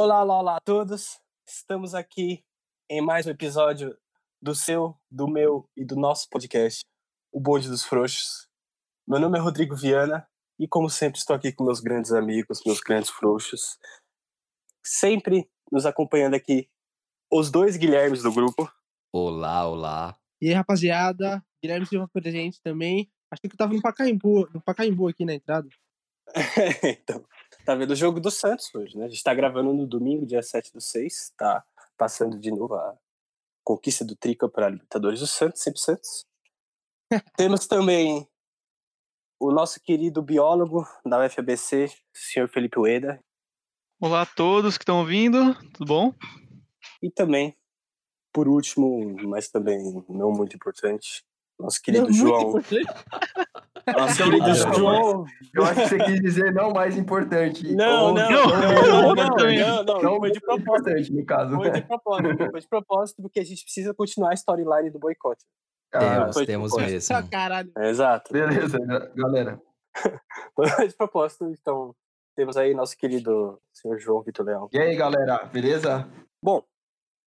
Olá, olá, olá a todos. Estamos aqui em mais um episódio do seu, do meu e do nosso podcast, O Bonde dos Frouxos. Meu nome é Rodrigo Viana e, como sempre, estou aqui com meus grandes amigos, meus grandes frouxos. Sempre nos acompanhando aqui, os dois Guilhermes do grupo. Olá, olá. E aí, rapaziada, Guilherme Silva presente também. Achei que eu tava no Pacaembu, no Pacaembu aqui na entrada. então, tá vendo o jogo do Santos hoje, né? A gente tá gravando no domingo, dia 7 do 6, tá passando de novo a conquista do tricampeonato Libertadores do Santos, sempre Santos. Temos também o nosso querido biólogo da UFABC, senhor Felipe Ueda. Olá a todos que estão ouvindo, tudo bom? E também, por último, mas também não muito importante, nosso querido Não, João. Nosso querido Ah, João. Eu acho que você quis dizer não mais importante. Não, Ou não, não, não, não, não, não, não, Não foi de propósito. no caso. Foi de propósito, foi de propósito, porque a gente precisa continuar a storyline do boicote. Ah, temos, temos mesmo. Ah, caralho. Exato. beleza, galera. Foi de propósito, então temos aí nosso querido senhor João Vitor Leão. E aí, galera, beleza? Bom,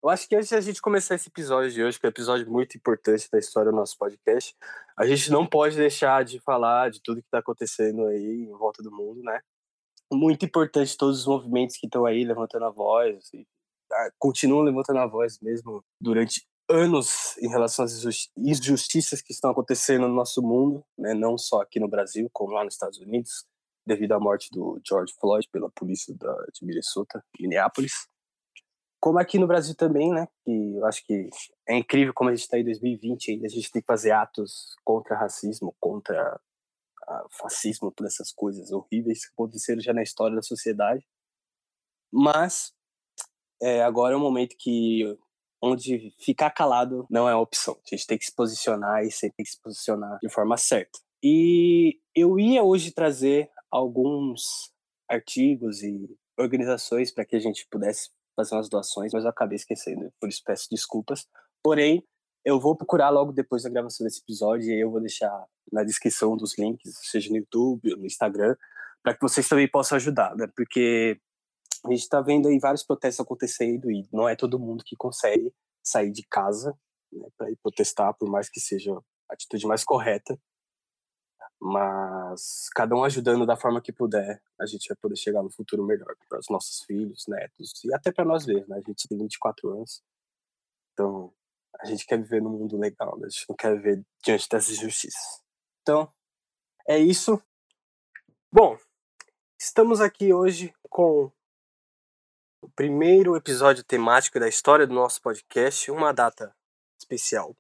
eu acho que antes da gente começar esse episódio de hoje, que é um episódio muito importante da história do nosso podcast, a gente não pode deixar de falar de tudo que está acontecendo aí em volta do mundo, né? Muito importante todos os movimentos que estão aí levantando a voz, ah, continuam levantando a voz mesmo durante anos em relação às injusti- injustiças que estão acontecendo no nosso mundo, né? não só aqui no Brasil, como lá nos Estados Unidos, devido à morte do George Floyd pela polícia da, de Minnesota, Minneapolis como aqui no Brasil também, né? Que eu acho que é incrível como a gente está em 2020 ainda, a gente tem que fazer atos contra racismo, contra ah, fascismo, todas essas coisas horríveis que aconteceram já na história da sociedade. Mas é, agora é um momento que onde ficar calado não é opção. A gente tem que se posicionar e sempre tem que se posicionar de forma certa. E eu ia hoje trazer alguns artigos e organizações para que a gente pudesse fazer umas doações, mas eu acabei esquecendo, por isso peço desculpas. Porém, eu vou procurar logo depois da gravação desse episódio e eu vou deixar na descrição dos links, seja no YouTube ou no Instagram, para que vocês também possam ajudar, né? Porque a gente está vendo aí vários protestos acontecendo e não é todo mundo que consegue sair de casa né, para ir protestar, por mais que seja a atitude mais correta. Mas cada um ajudando da forma que puder, a gente vai poder chegar no futuro melhor para os nossos filhos, netos e até para nós mesmos, né? A gente tem 24 anos, então a gente quer viver num mundo legal, né? a gente não quer viver diante dessas injustiças. Então, é isso. Bom, estamos aqui hoje com o primeiro episódio temático da história do nosso podcast, uma data especial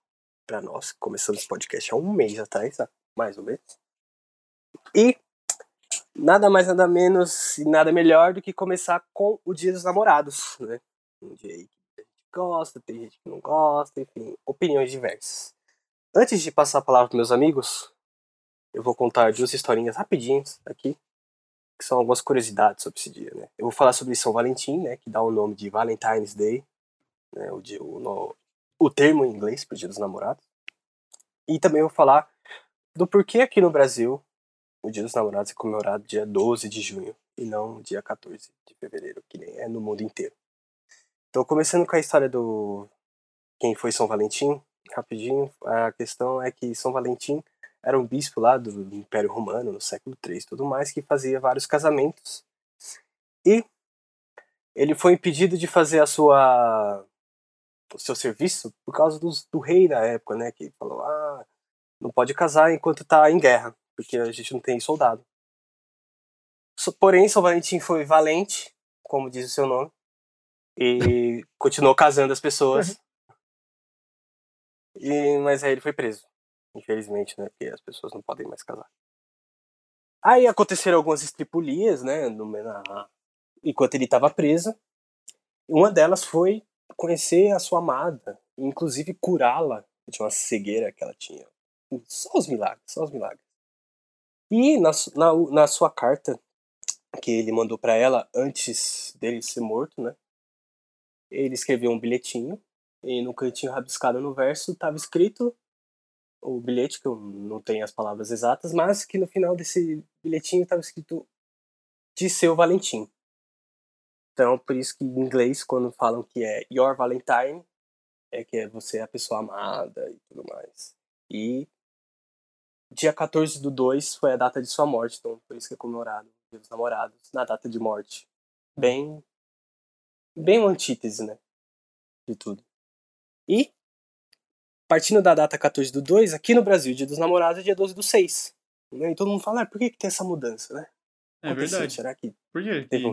para nós. Começamos esse podcast há um mês atrás, mais ou menos. E nada mais, nada menos e nada melhor do que começar com o Dia dos Namorados, né? Um dia aí que a gente gosta, tem gente que não gosta, enfim, opiniões diversas. Antes de passar a palavra para meus amigos, eu vou contar duas historinhas rapidinhas aqui, que são algumas curiosidades sobre esse dia, né? Eu vou falar sobre São Valentim, né, que dá o nome de Valentine's Day, né, o, dia, o, no- o termo em inglês para o Dia dos Namorados. E também vou falar do porquê aqui no Brasil o Dia dos Namorados é comemorado dia 12 de junho e não dia 14 de fevereiro, que nem é no mundo inteiro. Então, começando com a história do quem foi São Valentim, rapidinho, a questão é que São Valentim era um bispo lá do Império Romano, no século III e tudo mais, que fazia vários casamentos. E ele foi impedido de fazer a sua o seu serviço por causa do rei da época, né, que falou: "Ah, não pode casar enquanto tá em guerra, porque a gente não tem soldado". So- Porém, São Valentim foi valente, como diz o seu nome, e continuou casando as pessoas. E, mas aí ele foi preso, infelizmente, né? Porque as pessoas não podem mais casar. Aí aconteceram algumas estripulias, né? no- na- enquanto ele estava preso. Uma delas foi conhecer a sua amada, inclusive curá-la de uma cegueira que ela tinha. Só os milagres, só os milagres. E na, na, na sua carta que ele mandou para ela antes dele ser morto, né? Ele escreveu um bilhetinho e no cantinho rabiscado no verso estava escrito o bilhete, que eu não tenho as palavras exatas, mas que no final desse bilhetinho estava escrito de seu Valentim. Então, por isso que em inglês, quando falam que é Your Valentine, é que é você é a pessoa amada e tudo mais. E dia 14 do 2 foi a data de sua morte, então por isso que é comemorado Dia dos Namorados, na data de morte. Bem. Bem uma antítese, né? De tudo. E, partindo da data 14 do 2, aqui no Brasil, Dia dos Namorados é dia 12 do 6. Né? E todo mundo fala, ah, por que, que tem essa mudança, né? É Aconteceu? verdade. Será que Por quê? teve um,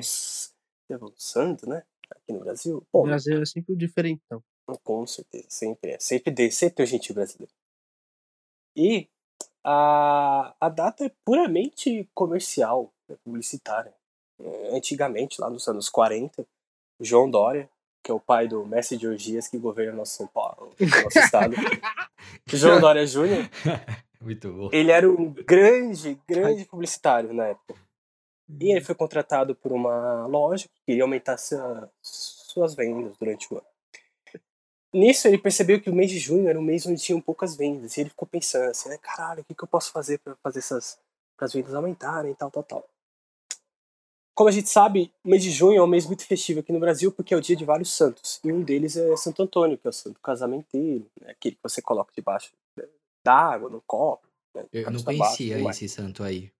teve um santo, né? Aqui no Brasil? O Bom, Brasil é sempre diferente, então. com certeza, sempre é. Sempre, de, sempre tem um gentil brasileiro. E a, a data é puramente comercial, né, publicitária. É, Antigamente, lá nos anos 40, o João Dória, que é o pai do mestre de orgias que governa nosso São Paulo, nosso estado, João Dória Júnior, Muito bom. ele era um grande, grande publicitário na época. E ele foi contratado por uma loja que queria aumentar sua- suas vendas durante o ano. Nisso, ele percebeu que o mês de junho era um mês onde tinham poucas vendas. E ele ficou pensando assim, né? Caralho, o que, que eu posso fazer para fazer essas para as vendas aumentarem e tal, tal, tal. Como a gente sabe, o mês de junho é um mês muito festivo aqui no Brasil porque é o dia de vários santos. E um deles é Santo Antônio, que é o santo casamenteiro, né? aquele que você coloca debaixo d'água, no copo. Né? Eu não conhecia esse santo aí.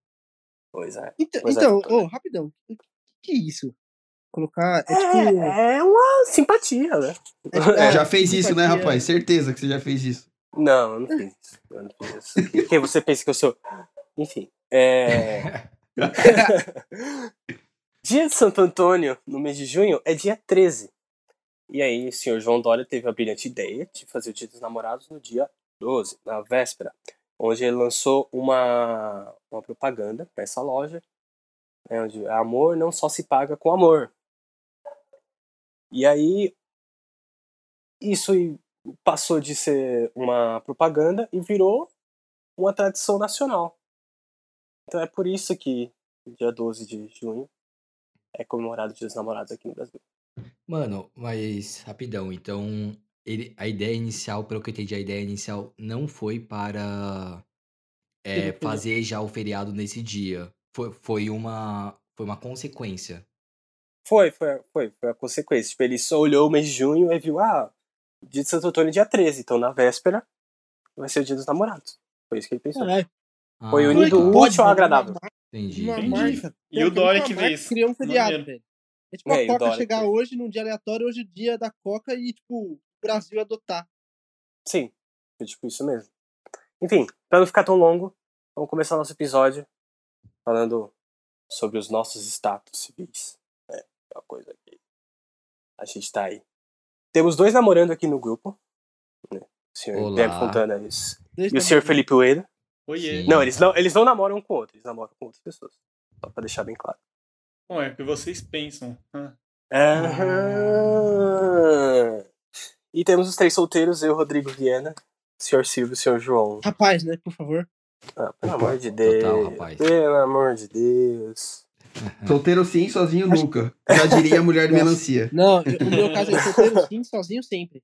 Pois é. Então, Pois é, então ô, rapidão. O que, que é isso? Colocar. É tipo. É, é uma simpatia, né? é tipo- É, já fez isso, né, simpatia. rapaz? Certeza que você já fez isso. Não, eu não fiz isso. Eu não fiz isso. Quem- Quem você pensa que eu sou? Enfim. É... dia de Santo Antônio, no mês de junho, é dia 13. E aí, o senhor João Dória teve a brilhante ideia de fazer o Dia dos Namorados no dia 12, na véspera, onde ele lançou uma, uma propaganda para essa loja, né, onde amor não só se paga com amor. E aí, isso passou de ser uma propaganda e virou uma tradição nacional. Então é por isso que dia 12 de junho é comemorado o Dia dos Namorados aqui no Brasil. Mano, mas rapidão, então ele, a ideia inicial, pelo que eu entendi, a ideia inicial não foi para é, fazer já o feriado nesse dia. Foi, foi uma foi uma consequência. Foi, foi, foi, foi a consequência. Tipo, ele só olhou o mês de junho e viu, ah, o dia de Santo Antônio é dia 13, então na véspera vai ser o dia dos namorados. Foi isso que ele pensou. Caralho. Foi Ah, unido é que útil ao mano? agradável. Entendi. Entendi. marca. E o Dória que fez. Criou um feriado, velho. É tipo É, a o Coca chegar fez. hoje num dia aleatório, hoje é o dia da Coca e, tipo, o Brasil adotar. Sim, foi tipo isso mesmo. Enfim, pra não ficar tão longo, vamos começar nosso episódio falando sobre os nossos status civis. Uma coisa que a gente tá aí. Temos dois namorando aqui no grupo. Né? O senhor Olá. Guilherme Fontana e e o senhor. Felipe Ueda. Oiê. Não, eles não, eles não namoram um com o outro, eles namoram com outras pessoas. Só pra deixar bem claro. Bom, é o que vocês pensam. Ah, Aham. E temos os três solteiros, eu, Rodrigo Viana, o senhor Silvio e o senhor João. Rapaz, né, por favor. Ah, pelo amor de Deus. Total, rapaz. Pelo amor de Deus. Solteiro sim, sozinho nunca. Já diria a mulher do Nossa. melancia. Não, eu- o meu caso é solteiro sim, sozinho sempre.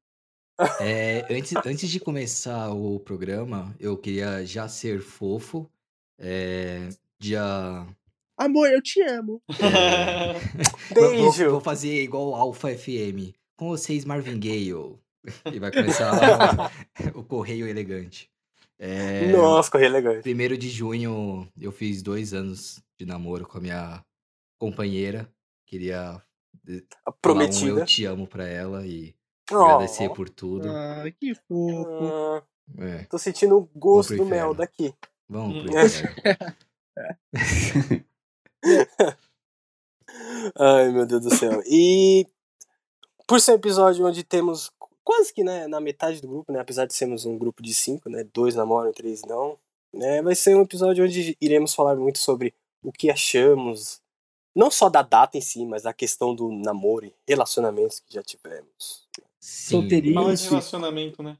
É, antes, antes de começar o programa, eu queria já ser fofo. É, dia. Amor, eu te amo. é, vou- vou, Beijo. vou fazer igual Alpha FM. Com vocês, Marvin Gaye. E vai começar o Correio Elegante. É, Nossa, corri elegante. Primeiro de junho, eu fiz dois anos de namoro com a minha companheira. Queria A falar um prometida. eu te amo pra ela e Oh. agradecer por tudo. Ah, que fofo. Ah, É, tô sentindo o gosto do mel daqui. vamos pro Hum. inferno. Ai, meu Deus do céu. E por ser um episódio onde temos quase que né, na metade do grupo, né? Apesar de sermos um grupo de cinco, né? Dois namoram, três não. Né, vai ser um episódio onde iremos falar muito sobre o que achamos, não só da data em si, mas da questão do namoro e relacionamentos que já tivemos. Sim. Solteirinho. Fala de relacionamento, né?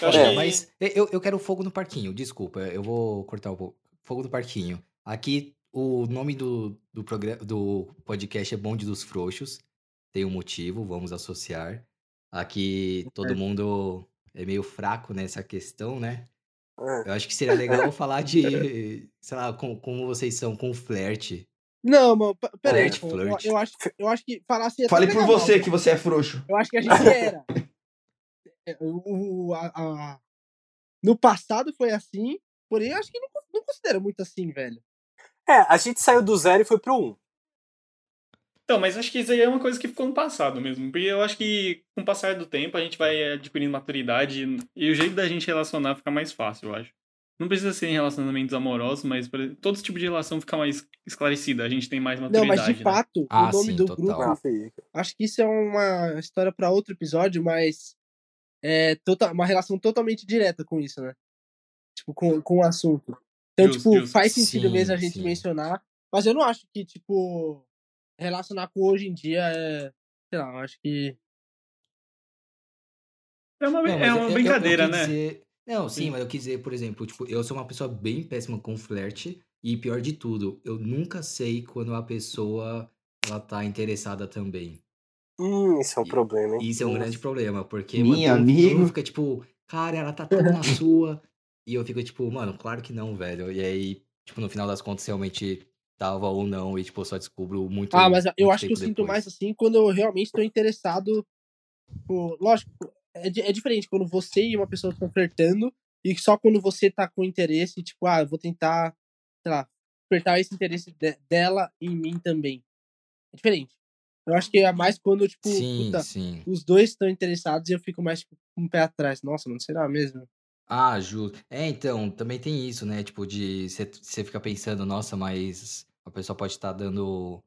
Eu É, que... Mas eu, eu quero fogo no parquinho, desculpa, eu vou cortar um pouco. Fogo no parquinho. Aqui, o nome do, do, programa, do podcast é Bonde dos Frouxos. Tem um motivo, vamos associar. Aqui todo mundo é meio fraco nessa questão, né? Ah, Eu acho que seria legal falar de, sei lá, com- como vocês são com flerte. Não, mano, p- pera aí. Flerte, pô, eu, flerte. eu acho, eu acho que falar assim. até Fale por mal, você que você é frouxo. Eu acho que a gente era. É, O, o- a- a- No passado foi assim, porém eu acho que não, não considero muito assim, velho. É, a gente saiu do zero e foi pro um. Então, mas acho que isso aí é uma coisa que ficou no passado mesmo. Porque eu acho que com o passar do tempo a gente vai adquirindo maturidade e o jeito da gente relacionar fica mais fácil, eu acho. Não precisa ser em relacionamentos amorosos, mas todo tipo de relação fica mais esclarecida. A gente tem mais Não, maturidade. mas de né? fato, Ah, o nome sim, do total. grupo, acho que isso é uma história pra outro episódio, mas é tota- uma relação totalmente direta com isso, né? Tipo, com, com o assunto. Então, Justo, tipo, justo. faz sentido Sim, mesmo a gente sim. mencionar, mas eu não acho que, tipo, relacionar com hoje em dia é. Sei lá, eu acho que. É uma, Não, é mas eu- uma eu- brincadeira, eu quis né? dizer- Não, sim, Sim. mas eu quis dizer, por exemplo, tipo, eu sou uma pessoa bem péssima com flerte e pior de tudo, eu nunca sei quando a pessoa ela tá interessada também. Hum, isso é um E- problema, hein? Isso é um Nossa. grande problema, porque Minha mano, amigo. mundo fica tipo, cara, ela tá tão na sua. E eu fico tipo, mano, claro que não, velho. E aí, tipo, no final das contas, realmente tava ou não, e tipo, eu só descubro muito. Ah, mas eu acho que eu tempo sinto depois. mais assim quando eu realmente estou interessado. Tipo, lógico, é, é diferente quando você e uma pessoa estão flertando e só quando você tá com interesse, tipo, ah, eu vou tentar, sei lá, despertar esse interesse de- dela em mim também. É diferente. Eu acho que é mais quando, tipo, Sim, puta, sim. os dois estão interessados e eu fico mais tipo, com o pé atrás. Nossa, mano, será mesmo? Ah, justo. É, então, também tem isso, né? Tipo, de você fica pensando, nossa, mas a pessoa pode estar dando,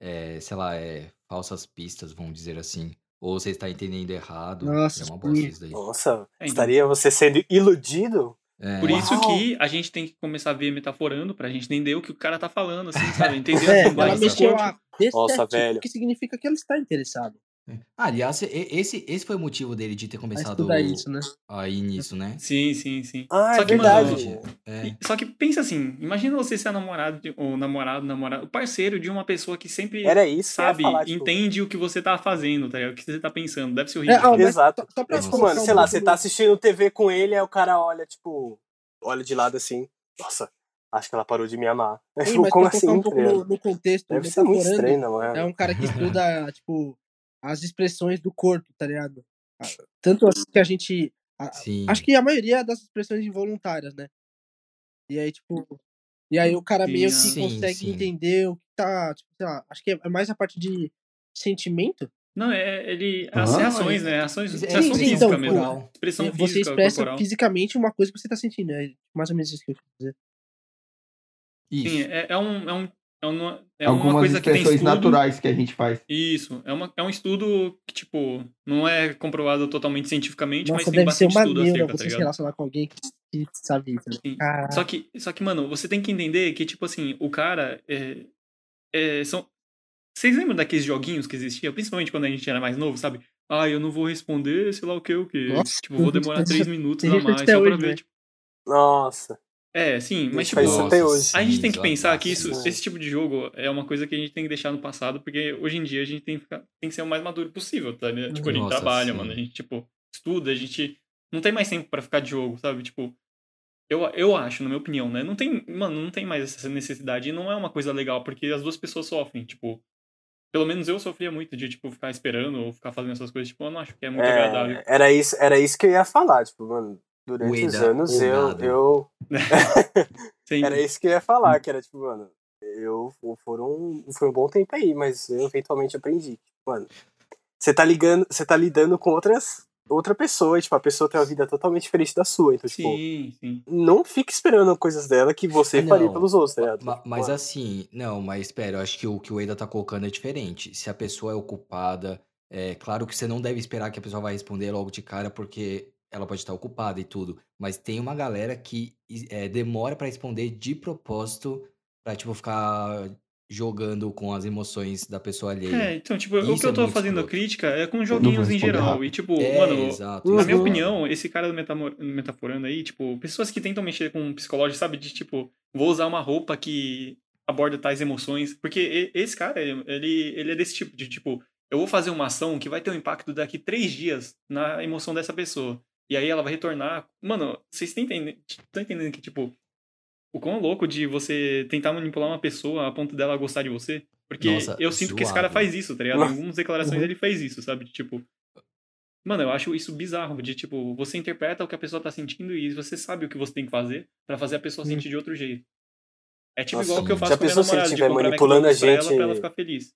é, sei lá, é, falsas pistas, vamos dizer assim. Ou você está entendendo errado. Nossa, é uma bosta isso daí. Nossa, É, então. estaria você sendo iludido? É, Por isso Uau! que a gente tem que começar a ver metaforando pra gente entender o que o cara tá falando, assim, sabe? Entender É, ela do mexeu corpo. a Nossa, velho. que significa que ela está interessada aliás, e- esse, esse foi o motivo dele de ter a começado estudar isso, né? aí nisso, né? Sim, sim, sim. Ah, Só é que, mano, verdade. É. E- Só que pensa assim, imagina você ser a namorado, de- ou namorado, namorado, o parceiro de uma pessoa que sempre Era isso sabe, falar, tipo, entende o que você tá fazendo, tá ligado? O que você tá pensando. Deve ser horrível. É, mas Exato. só, pra É tipo, mano, sei lá, você no- tá assistindo TV com ele, aí o cara olha, tipo, olha de lado assim, nossa, acho que ela parou de me amar. É, Sim, tipo, mas como assim, um pouco tá ligado? no, no contexto, Deve ser muito estranho, não é? é um cara que estuda, tipo, as expressões do corpo, tá ligado? Tanto as que a gente. a- Sim. Acho que a maioria das expressões involuntárias, né? E aí, tipo. E aí o cara meio que Sim, consegue sim. entender o que tá. Tipo, sei lá, acho que é mais a parte de sentimento. Não, é ele. As reações, né? Ações, É ação sim, física então, mesmo. corporal. Expressão você física, expressa corporal. fisicamente uma coisa que você tá sentindo. É mais ou menos isso que eu quero dizer. Sim, Isso. é, é um. É, um, é, uma, é uma coisa que tem estudo. naturais que a gente faz. Isso, é, uma, é um estudo que, tipo, não é comprovado totalmente cientificamente, mas Nossa, tem deve ser bastante uma estudo acerca, tá você se ligado? relacionar com alguém que, que sabe isso. né? Só que, só que, mano, você tem que entender que, tipo assim, o cara. É, é, são... Vocês lembram daqueles joguinhos que existiam? Principalmente quando a gente era mais novo, sabe? Ah, eu não vou responder, sei lá o que, o que. Nossa, Tipo, vou demorar tem três minutos tem a mais só pra hoje, ver. né? Tipo... Nossa, É, sim, mas tipo. hoje. A gente sim, tem que pensar que isso, esse tipo de jogo é uma coisa que a gente tem que deixar no passado, porque hoje em dia a gente tem que, ficar- tem que ser o mais maduro possível, tá? ligado? Tipo, a gente Nossa, trabalha, sim. mano, a gente, tipo, estuda, a gente não tem mais tempo pra ficar de jogo, sabe? Tipo, eu, eu acho, na minha opinião, né? Não tem, mano, não tem mais essa necessidade e não é uma coisa legal, porque as duas pessoas sofrem, tipo, pelo menos eu sofria muito de, tipo, ficar esperando ou ficar fazendo essas coisas, tipo, eu não acho que é muito agradável. é, era, isso, era isso que eu ia falar, tipo, mano, durante os anos eu, eu... Era isso que eu ia falar, que era tipo, mano, eu foram, foi um bom tempo aí, mas eu eventualmente aprendi. Mano, você tá ligando, você tá lidando com outras outra pessoa, tipo, a pessoa tem uma vida totalmente diferente da sua, então, tipo, Sim, sim. não fique esperando coisas dela que você Ah, faria não. pelos outros, tá ligado? Ma- Tipo, Mas assim, não, mas espera, eu acho que o que o Eda tá colocando é diferente. Se a pessoa é ocupada, é claro que você não deve esperar que a pessoa vai responder logo de cara, porque ela pode estar ocupada e tudo. Mas tem uma galera que é, demora pra responder de propósito pra, tipo, ficar jogando com as emoções da pessoa alheia. É, então, tipo, o Isso que eu é tô fazendo a crítica é com joguinhos em geral. rápido. E, tipo, É, mano, exato. na isso minha opinião, esse cara do metaforando aí, tipo, pessoas que tentam mexer com o psicológico, sabe? De, tipo, vou usar uma roupa que aborda tais emoções. Porque esse cara, ele, ele é desse tipo, de, tipo, eu vou fazer uma ação que vai ter um impacto daqui três dias na emoção dessa pessoa. E aí ela vai retornar. Mano, vocês estão entendendo, estão entendendo que, tipo, o quão louco de você tentar manipular uma pessoa a ponto dela gostar de você. Porque Nossa, eu sinto que esse cara zoado. faz isso, tá ligado? Em algumas declarações Uhum. ele fez isso, sabe? Tipo. Mano, eu acho isso bizarro, de tipo, você interpreta o que a pessoa tá sentindo e você sabe o que você tem que fazer pra fazer a pessoa sentir de outro jeito. É tipo Nossa, igual o que eu faço Já com a minha pensou se ele namorada, de manipulando a McDonald's pra ela gente- pra ela ficar feliz.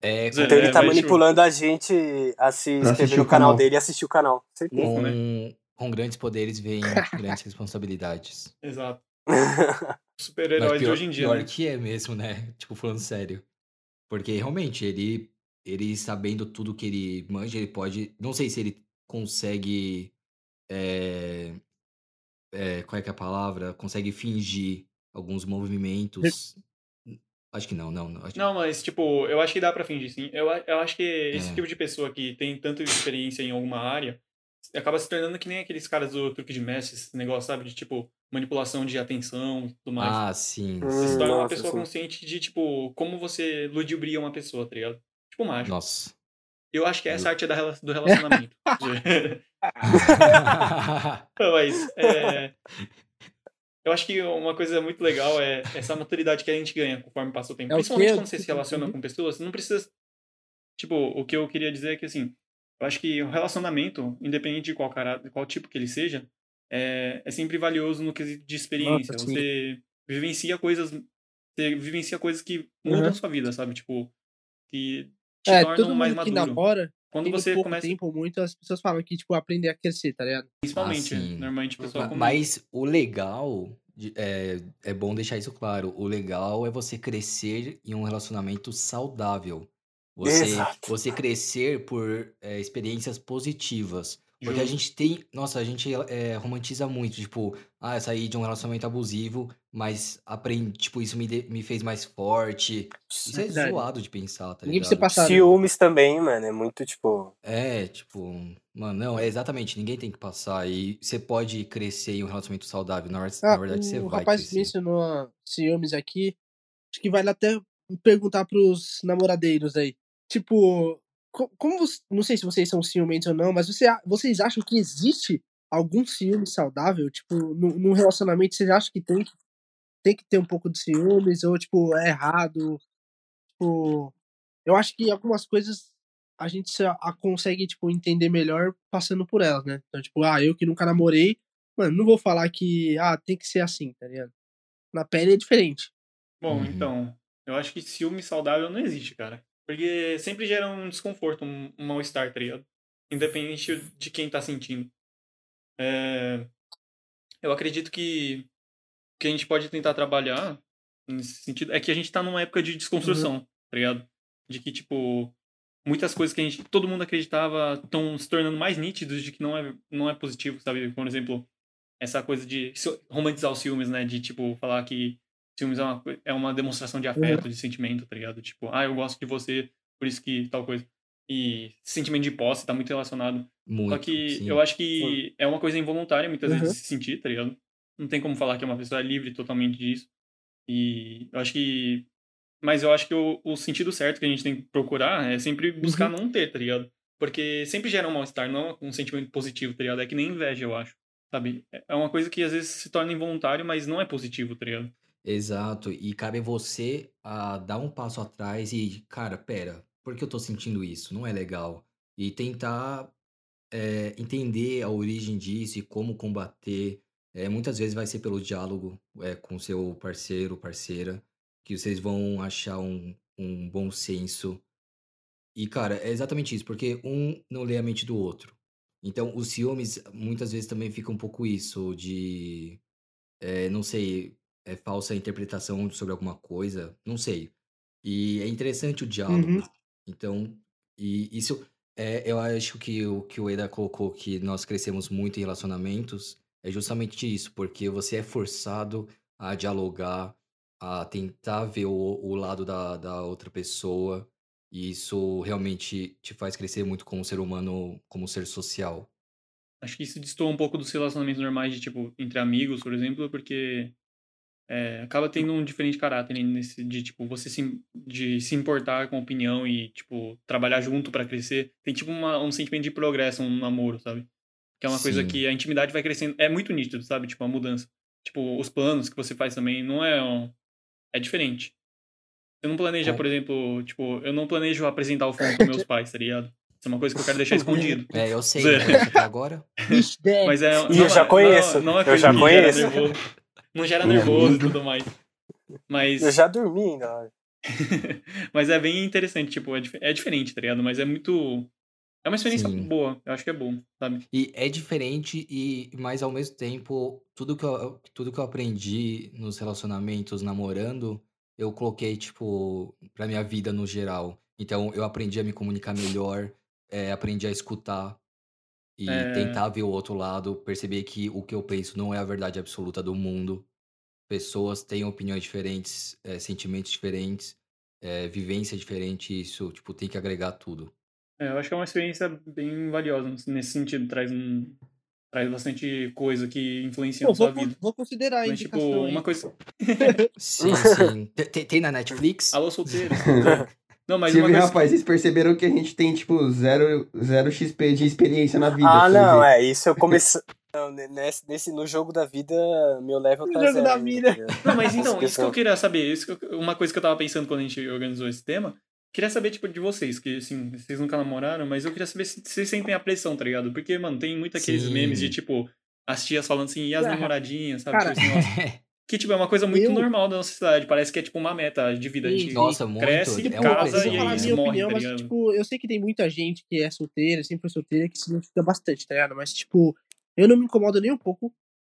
É, Então ele É, tá mas, tipo- manipulando a gente a se inscrever no o canal canal. dele e assistir o canal. Certeza. Louco, né? com, com grandes poderes vem grandes responsabilidades. Exato. Super-heróis de hoje em dia, pior né? que é mesmo, né? Tipo, falando sério. Porque realmente, ele, ele sabendo tudo que ele manja, ele pode. Não sei se ele consegue. É, é, qual é que é a palavra? Consegue fingir alguns movimentos. Acho que não, não. não, acho- Não, mas, tipo, eu acho que dá pra fingir, sim. Eu, eu acho que esse É. tipo de pessoa que tem tanta experiência em alguma área acaba se tornando que nem aqueles caras do truque de mestre, esse negócio, sabe? De, tipo, manipulação de atenção e tudo mais. Ah, sim. Hum, Você se torna uma nossa, pessoa sim. consciente de, tipo, como você ludibria uma pessoa, tá ligado? Tipo mágico. Nossa. Eu acho que essa arte é da, do relacionamento. Mas, é... Eu acho que uma coisa muito legal é essa maturidade que a gente ganha conforme passa o tempo. É o Principalmente quê? quando você se relaciona com pessoas, você não precisa. Tipo, o que eu queria dizer é que, assim, eu acho que o relacionamento, independente de qual, cara, de qual tipo que ele seja, é, é sempre valioso no quesito de experiência. Nossa, você vivencia coisas. Você vivencia coisas que mudam Uhum. sua vida, sabe? Tipo, que te É, todo tornam mais mundo que maduro. namora, Quando você pouco começa. tempo, muito, as pessoas falam que, tipo, aprender a crescer, tá ligado? Principalmente, Ah, normalmente o pessoal Ma- comenta. Mas o legal, é, é bom deixar isso claro. O legal é você crescer em um relacionamento saudável. Você, Exato. você crescer por é, experiências positivas. Porque a gente tem. Nossa, a gente é, romantiza muito. Tipo, ah, eu saí de um relacionamento abusivo, mas aprendi. Tipo, isso me, de- me fez mais forte. Isso é Verdade. zoado de pensar, tá Ninguém precisa ligado? passar. né? Ciúmes também, mano. É muito, tipo. É, tipo, mano, não, é exatamente, ninguém tem que passar. E você pode crescer em um relacionamento saudável. Na, Ah, na verdade, você o vai rapaz que crescer. mencionou ciúmes aqui, acho que vale até perguntar pros namoradeiros aí. Tipo, como você, não sei se vocês são ciumentos ou não, mas você, vocês acham que existe algum ciúme saudável? Tipo, no, num relacionamento, vocês acham que tem, que tem que ter um pouco de ciúmes? Ou, tipo, é errado? Tipo, eu acho que algumas coisas a gente só a- consegue, tipo, entender melhor passando por elas, né? Então, tipo, ah, eu que nunca namorei, mano, não vou falar que, ah, tem que ser assim, tá ligado? Na pele é diferente. Bom, Uhum. então, eu acho que ciúme saudável não existe, cara. Porque sempre gera um desconforto, um, um mal-estar, tá ligado? Independente de quem tá sentindo. É, Eu acredito que o que a gente pode tentar trabalhar nesse sentido é que a gente tá numa época de desconstrução, tá ligado? De que, tipo, muitas coisas que a gente, todo mundo acreditava estão se tornando mais nítidos de que não é, não é positivo, sabe? Por exemplo, essa coisa de romantizar os ciúmes, né? De, tipo, falar que ciúmes é uma, é uma demonstração de afeto, de sentimento, tá ligado? Tipo, ah, eu gosto de você, por isso que tal coisa. E sentimento de posse tá muito relacionado. Muito. Só que sim. eu acho que é uma coisa involuntária, muitas Uhum. vezes, se sentir, tá ligado? Não tem como falar que uma pessoa é livre totalmente disso. E eu acho que. Mas eu acho que o, o sentido certo que a gente tem que procurar é sempre buscar não ter, tá ligado? Porque sempre gera um mal-estar, não um sentimento positivo, tá ligado? É que nem inveja, eu acho. Sabe? É uma coisa que às vezes se torna involuntário, mas não é positivo, tá ligado? Exato. E cabe a você a dar um passo atrás e, cara, pera, por que eu tô sentindo isso? Não é legal. E tentar é, entender a origem disso e como combater. É, muitas vezes vai ser pelo diálogo é, com seu parceiro, parceira, que vocês vão achar um, um bom senso. E, cara, é exatamente isso, porque um não lê a mente do outro. Então, os ciúmes muitas vezes também fica um pouco isso de, é, não sei, é falsa interpretação sobre alguma coisa, não sei. E é interessante o diálogo. Uhum. Então, e isso é, eu acho que o que o Eda colocou que nós crescemos muito em relacionamentos é justamente isso, porque você é forçado a dialogar, a tentar ver o, o lado da, da outra pessoa, e isso realmente te faz crescer muito como ser humano, como ser social. Acho que isso destoa um pouco dos relacionamentos normais de, tipo, entre amigos, por exemplo, porque é, acaba tendo um diferente caráter né, nesse, de, tipo, você se, de se importar com a opinião e, tipo, trabalhar junto pra crescer. Tem, tipo, uma, um sentimento de progresso, um namoro, sabe? Que é uma coisa Sim. que a intimidade vai crescendo. É muito nítido, sabe? Tipo, a mudança. tipo, os planos que você faz também, não é. um- É diferente. Você não planeja, Com- por exemplo, tipo, eu não planejo apresentar o filme pros meus pais, tá ligado? Isso é uma coisa que eu quero deixar escondido. É, eu sei, né, até agora. Mas é. Eu já conheço, Não, não é eu coisa já conheço. Não gera Meu nervoso e tudo mais. Mas. Eu já dormi ainda. Mas é bem interessante, tipo, é, dif- é diferente, tá ligado? Mas é muito. É uma experiência Sim. boa. Eu acho que é bom, sabe? E é diferente, e mas ao mesmo tempo, tudo que eu, tudo que eu aprendi nos relacionamentos namorando, eu coloquei, tipo, pra minha vida no geral. Então, eu aprendi a me comunicar melhor, é, aprendi a escutar e É. tentar ver o outro lado, perceber que o que eu penso não é a verdade absoluta do mundo. Pessoas têm opiniões diferentes, é, sentimentos diferentes, é, vivência diferente, isso, tipo, tem que agregar tudo. É, eu acho que é uma experiência bem valiosa nesse sentido. Traz um. Traz bastante coisa que influencia Pô, na sua vou, vida. vou considerar a Mas, tipo, aí. uma coisa. Sim, sim. Tem- Tem, na Netflix? Alô, solteiro. Não, mas Você uma vê, coisa. rapaz, vocês perceberam que a gente tem, tipo, zero, zero XP de experiência na vida. Ah, não, é. Isso eu comecei. Não, ne- nesse, nesse, no jogo da vida, meu level No tá jogo zero da vida. Não, mas então, isso que eu queria saber, isso que eu- uma coisa que eu tava pensando quando a gente organizou esse tema, queria saber, tipo, de vocês, que, assim, vocês nunca namoraram, mas eu queria saber se vocês sentem a pressão, tá ligado? Porque, mano, tem muito aqueles Sim. memes de, tipo, as tias falando assim, e as Cara, namoradinhas, sabe? cara, Tipo assim, que, tipo, é uma coisa muito Eu- normal da nossa sociedade, parece que é, tipo, uma meta de vida. A gente. Nossa, muito. cresce, é casa e falar minha morre, opinião, tá mas, tipo, eu sei que tem muita gente que é solteira, sempre foi solteira, que se identifica bastante, tá ligado? Mas, tipo, eu não me incomodo nem um pouco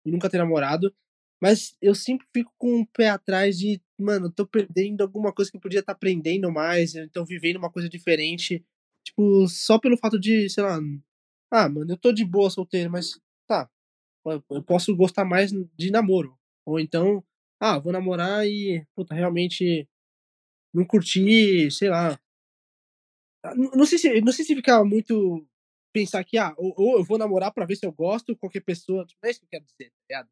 nunca ter namorado, mas eu sempre fico com o pé atrás de, mano, eu tô perdendo alguma coisa que eu podia estar aprendendo mais, então vivendo uma coisa diferente, tipo, só pelo fato de, sei lá, ah, mano, eu tô de boa solteiro, mas tá, eu- posso gostar mais de namoro. Ou então, ah, vou namorar e, puta, realmente não curti, sei lá. Ah, Não não sei se, não sei se fica muito pensar que, ah, ou, ou eu vou namorar pra ver se eu gosto, qualquer pessoa, tipo, não é isso que eu quero dizer, tá ligado?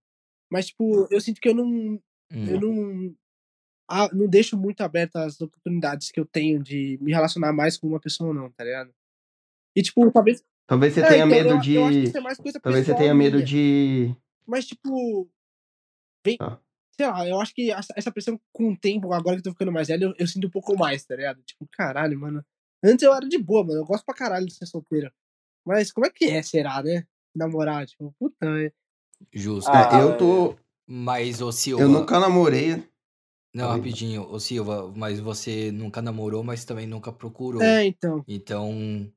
Mas, tipo, eu sinto que eu não, eu Hum. não, ah, não deixo muito aberto as oportunidades que eu tenho de me relacionar mais com uma pessoa ou não, tá ligado? E, tipo, talvez... Talvez você é, tenha então, medo eu, de. eu é Talvez você tenha medo minha. de. Mas, tipo. Tá. Sei lá, eu acho que essa, essa pressão com o tempo, agora que eu tô ficando mais velho, eu, eu sinto um pouco mais, tá ligado? Tipo, caralho, mano. Antes eu era de boa, mano. Eu gosto pra caralho de ser solteiro. Mas como é que é, será, né? Namorar, tipo, puta. é- Justo. Ah, É, eu tô. Mas, ô Silva. Eu nunca namorei. Não, Oi. rapidinho, ô Silva, mas você nunca namorou, mas também nunca procurou. É, então. Então,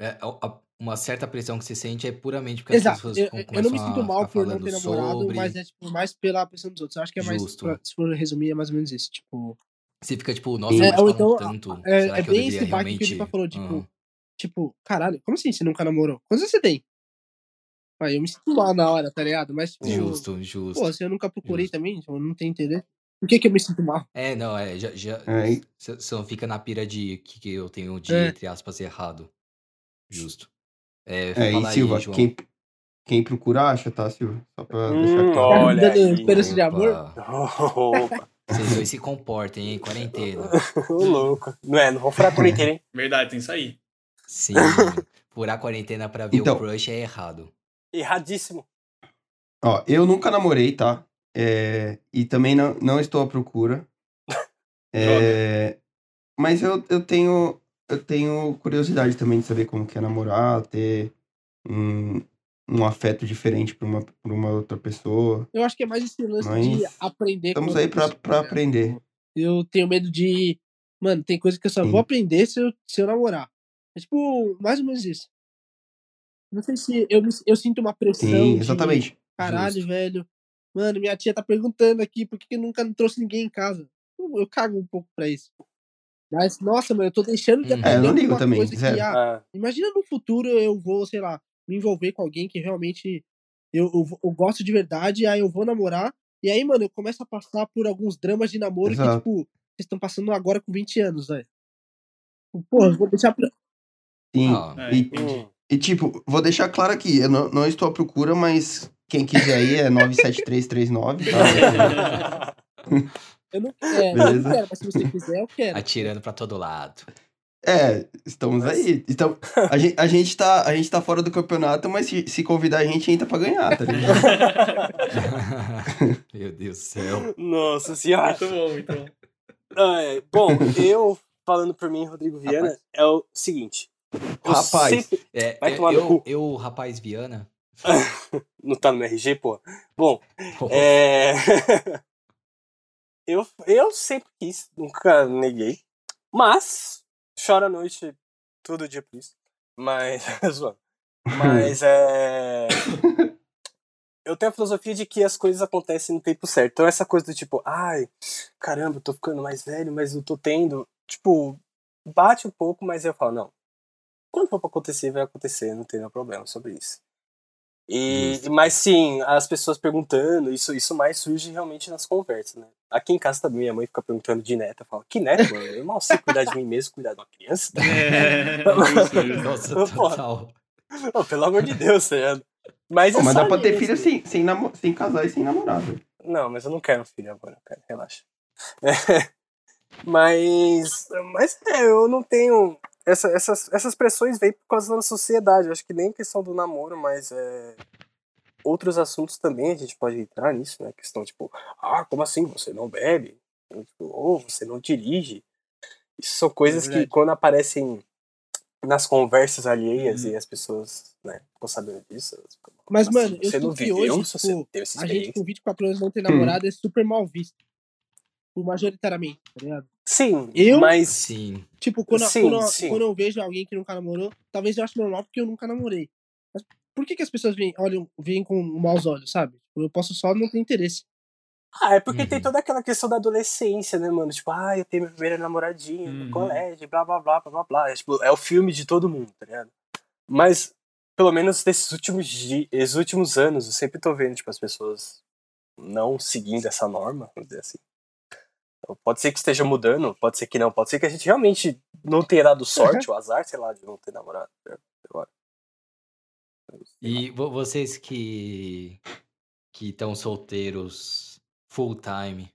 é, a- uma certa pressão que você sente é puramente porque as Exato. pessoas Eu, com- eu não me sinto a mal por não ter namorado, sobre. mas é tipo, mais pela pressão dos outros. Eu acho que é mais. Justo. pra- se for resumir, é mais ou menos isso. Tipo. Você fica tipo, nossa, Sim. mas É, falam então, tanto. é, Será é que eu bem esse baque que o realmente. Lipa falou, tipo, Aham. Tipo, caralho, como assim você nunca namorou? Quantos anos você tem? Aí eu me sinto mal na hora, tá ligado? Mas, tipo, Justo, justo. pô, se eu nunca procurei Justo. também, eu não tenho interesse. Por que que eu me sinto mal? É, não, é, já, já, É, você não fica na pira de que, que eu tenho de, É. entre aspas, errado. Justo. É, É, fala e Silva, aí, quem, quem procura acha, tá, Silva? Só pra Hum, deixar claro. Olha esperança de amor. Opa, vocês dois se comportem, hein? Quarentena. ô louco. Não é, não vou furar a quarentena, hein? Verdade, tem isso aí. Sim, furar quarentena pra ver Então. o crush é errado. Erradíssimo. Ó, eu nunca namorei, tá? É, e também não, não estou à procura. É, mas eu, eu tenho eu tenho curiosidade também de saber como que é namorar, ter um, um afeto diferente pra uma, pra uma outra pessoa. Eu acho que é mais esse lance de Mas aprender com Estamos aí pra, pra ligado? aprender. Eu tenho medo de. Mano, tem coisa que eu só Sim. vou aprender se eu, se eu namorar. É tipo, mais ou menos isso. Não sei se eu, eu sinto uma pressão. Sim, de, exatamente. Caralho, Justo. velho. Mano, minha tia tá perguntando aqui por que, que nunca trouxe ninguém em casa. Eu, eu cago um pouco pra isso. Mas, nossa, mano, eu tô deixando de aprender É, eu não ligo também, coisa zero. que, ah, Ah, imagina no futuro eu vou, sei lá, me envolver com alguém que realmente eu, eu, eu gosto de verdade, aí eu vou namorar, e aí, mano, eu começo a passar por alguns dramas de namoro que, Exato. tipo, vocês estão passando agora com 20 anos, velho. Porra, eu vou deixar pra. Sim. Ah, É, E, entendi. e, tipo, vou deixar claro aqui, eu não, não estou à procura, mas quem quiser aí é 97339, tá? Eu não, eu não Beleza. quero, mas se você quiser, eu quero. Atirando pra todo lado. É, estamos Mas- aí. Então, a, gente, a, gente tá, a gente tá fora do campeonato, mas se, se convidar a gente entra pra ganhar, tá ligado? Meu Deus do céu. Nossa senhora. Muito bom, muito bom. Ah, é. Bom, eu, falando por mim, Rodrigo Viana, é o seguinte. Eu Rapaz. sempre- É, Vai eu, tomar no eu, cu. eu, rapaz Viana. Não tá no meu RG, pô. Bom, é. eu, eu sempre quis, nunca neguei. Mas, choro à noite todo dia por isso. Mas. zoando. Mas é. Eu tenho a filosofia de que as coisas acontecem no tempo certo. Então, essa coisa do tipo, ai, caramba, eu tô ficando mais velho, mas eu tô tendo. Tipo, bate um pouco, mas eu falo, não. Quando for pra acontecer, vai acontecer, não tem nenhum problema sobre isso. E, Justo. mas sim, as pessoas perguntando, isso, isso mais surge realmente nas conversas, né? Aqui em casa também, minha mãe fica perguntando de neta, fala, que neto, mano? Eu mal sei cuidar de mim mesmo, cuidar de uma criança. É. Nossa, total. Ô, pelo amor de Deus, tá? Mas, Pô, é mas dá pra ter isso. filho sem, sem, namo- sem casar e sem namorado. Não, mas eu não quero um filho agora, cara, relaxa. mas, mas é, eu não tenho. Essa, essas, essas pressões vêm por causa da sociedade. Eu acho que nem questão do namoro, mas é. Outros assuntos também a gente pode entrar nisso, né? Questão tipo, ah, como assim? Você não bebe? Ou, tipo, Ou você não dirige? Isso são coisas que verdade. quando aparecem nas conversas alheias Uhum. e as pessoas, né, ficam sabendo disso. ficam, Mas, "Como mano, eu você não sinto que viveu, hoje, se você não tipo, A gente com 24 anos não ter namorado é super mal visto. Tipo, Majoritariamente, tá ligado? Sim, Eu- mas Sim. Tipo, quando, Sim, quando, sim. quando eu vejo alguém que nunca namorou, talvez eu ache normal porque eu nunca namorei. Mas por que, que as pessoas veem, olham, veem com maus olhos, sabe? Eu posso só não ter interesse. Ah, é porque tem Uhum. toda aquela questão da adolescência, né, mano? Tipo, ah, eu tenho minha primeira namoradinha Uhum. no colégio, blá blá blá blá blá blá. É, tipo, é o filme de todo mundo, tá ligado? Mas, pelo menos nesses últimos, últimos anos, eu sempre tô vendo, tipo, as pessoas não seguindo essa norma, vamos dizer assim. Então, pode ser que esteja mudando, pode ser que não, pode ser que a gente realmente não tenha dado sorte, o azar, sei lá, de não ter namorado. Agora. E vo- vocês que que estão solteiros full time,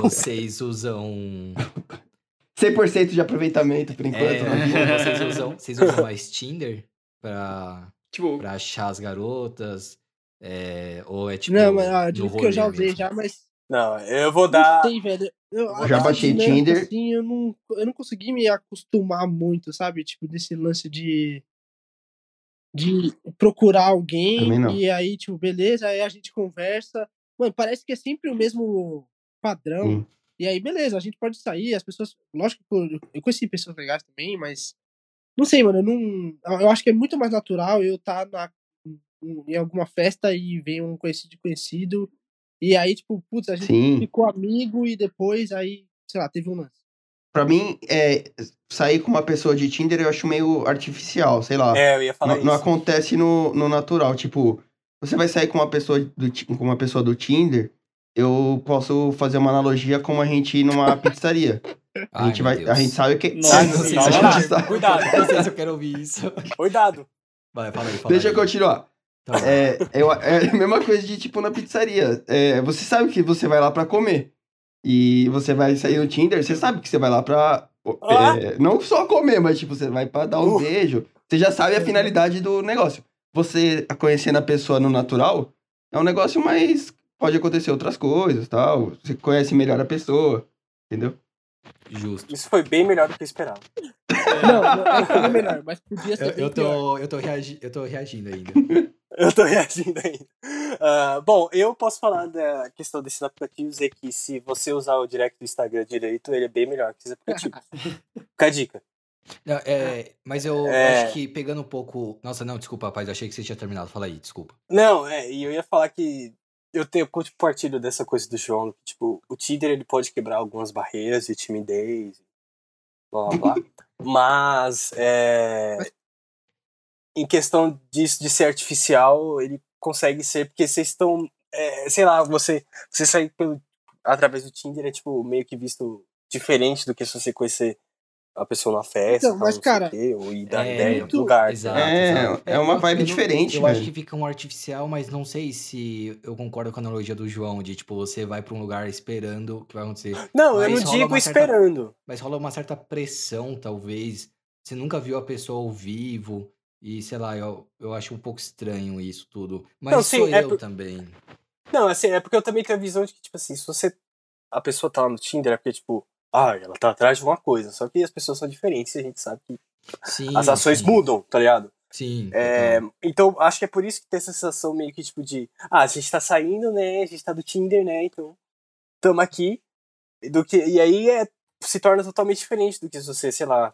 vocês usam 100% de aproveitamento por enquanto. é, né? vocês usam vocês usam mais Tinder pra, Tipo, pra achar as garotas? É, ou é tipo não, mas ah, eu no digo que eu já usei mesmo? já, mas. Não, eu vou Não dar. sei, velho. Eu, Já a- Já baixei dinâmica, Tinder. Assim, eu, não, eu não consegui me acostumar muito, sabe? Tipo, desse lance de. De procurar alguém não. e aí, tipo, beleza, aí a gente conversa. Mano, parece que é sempre o mesmo padrão. Sim. E aí, beleza, a gente pode sair, as pessoas. Lógico que eu, eu conheci pessoas legais também, mas. Não sei, mano, eu não. Eu acho que é muito mais natural eu estar na, em- em alguma festa e ver um conhecido conhecido. E aí, tipo, putz, a gente Sim. ficou amigo e depois aí, sei lá, teve um lance. Pra mim, é, sair com uma pessoa de Tinder eu acho meio artificial, sei lá. É, eu ia falar não, isso. não acontece no, no natural. Tipo, você vai sair com uma pessoa do, com uma pessoa do Tinder, eu posso fazer uma analogia como a gente ir numa pizzaria. A gente, vai, Deus. a gente sabe que. Nossa, a não sei se calma eu lá. gente sabe- Cuidado. Não sei se eu quero ouvir isso. Cuidado. Vai, fala aí, fala Deixa eu aí. continuar. Tá. É, eu- é a mesma coisa de tipo na pizzaria. É, você sabe que você vai lá pra comer. E você vai sair no Tinder, você sabe que você vai lá pra. Ah. é, não só comer, mas tipo, você vai pra dar um Uh. beijo. Você já sabe a finalidade do negócio. Você conhecendo a pessoa no natural é um negócio mais. Pode acontecer outras coisas tal. Você conhece melhor a pessoa. Entendeu? Justo. Isso foi bem melhor do que eu esperava. Não, não é foi melhor, mas podia ser Eu, eu, tô, eu, tô reagi eu tô reagindo ainda. Eu tô reagindo ainda. Ah, bom, eu posso falar da questão desses aplicativos é que se você usar o direct do Instagram direito, ele é bem melhor que esses aplicativos. Fica a dica. Não, é, mas eu É. acho que pegando um pouco. Nossa, não, desculpa, rapaz. Achei que você tinha terminado. Fala aí, desculpa. Não, é, e eu ia falar que eu tenho compartilho dessa coisa do João, tipo, o Tinder ele pode quebrar algumas barreiras de timidez, blá blá blá. Mas é, em questão disso de ser artificial, ele consegue ser, porque vocês estão, é, sei lá, você, você sair pelo, através do Tinder é tipo meio que visto diferente do que se você conhecer a pessoa numa festa, Então, mas, não sei o cara, quê, ou ir dar é, ideia outro lugar. Exato, tá ligado? É, exato. é uma eu- vibe eu não- diferente, Eu acho velho. que fica um artificial, mas não sei se eu concordo com a analogia do João, de tipo, você vai pra um lugar esperando o que vai acontecer. Não, eu Mas não rola digo certa- esperando. Mas rola uma certa pressão, talvez. Você nunca viu a pessoa ao vivo. E sei lá, eu, eu acho um pouco estranho isso tudo. Mas Não, sim, sou é eu por- também. Não, assim, é porque eu também tenho a visão de que, tipo assim, se você. A pessoa tá lá no Tinder, é porque, tipo, ah, ela tá atrás de uma coisa. Só que as pessoas são diferentes e a gente sabe que Sim. as ações sim. mudam, tá ligado? Sim. É, então, acho que é por isso que tem essa sensação meio que, tipo, de. Ah, a gente tá saindo, né? A gente tá do Tinder, né? Então, tamo aqui. Do que, e aí é, se torna totalmente diferente do que se você, sei lá.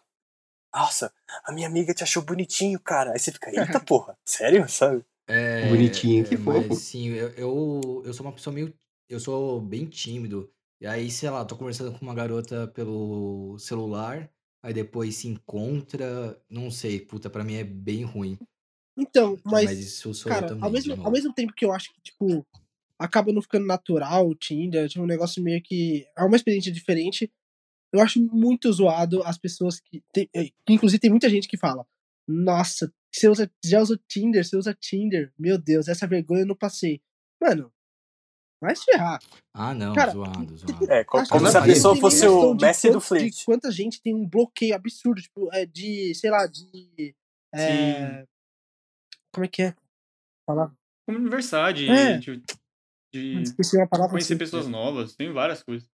Nossa, a minha amiga te achou bonitinho, cara. Aí você fica, eita porra, sério, sabe? É, Bonitinho, que fofo. Sim, eu, eu, eu sou uma pessoa meio. Eu sou bem tímido. E aí, sei lá, tô conversando com uma garota pelo celular. Aí depois se encontra. Não sei, puta, pra mim é bem ruim. Então, Mas, mas, isso sou eu cara, também. ao mesmo, ao mesmo tempo que eu acho que, tipo, acaba não ficando natural o Tinder, tipo, um negócio meio que. É uma experiência diferente. Eu acho muito zoado as pessoas que. Tem, eh, inclusive tem muita gente que fala: Nossa, você usa, já usou Tinder, você usa Tinder. Meu Deus, essa vergonha eu não passei. Mano, vai se ferrar. Ah, não, Cara, zoado, zoado. É, como que se a não pessoa fosse o mestre do flerte. De quanta gente tem um bloqueio absurdo, tipo, é, de, sei lá, de. é, como é que é? Falar. Como de, É. de, de palavra. conhecer assim. pessoas novas, tem várias coisas.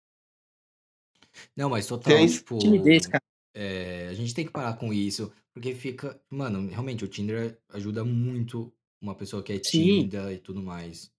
Não, mas total, Tem tipo. Timidez, cara. é, a gente tem que parar com isso. Porque fica. Mano, realmente, o Tinder ajuda muito uma pessoa que é Sim. tímida e tudo mais.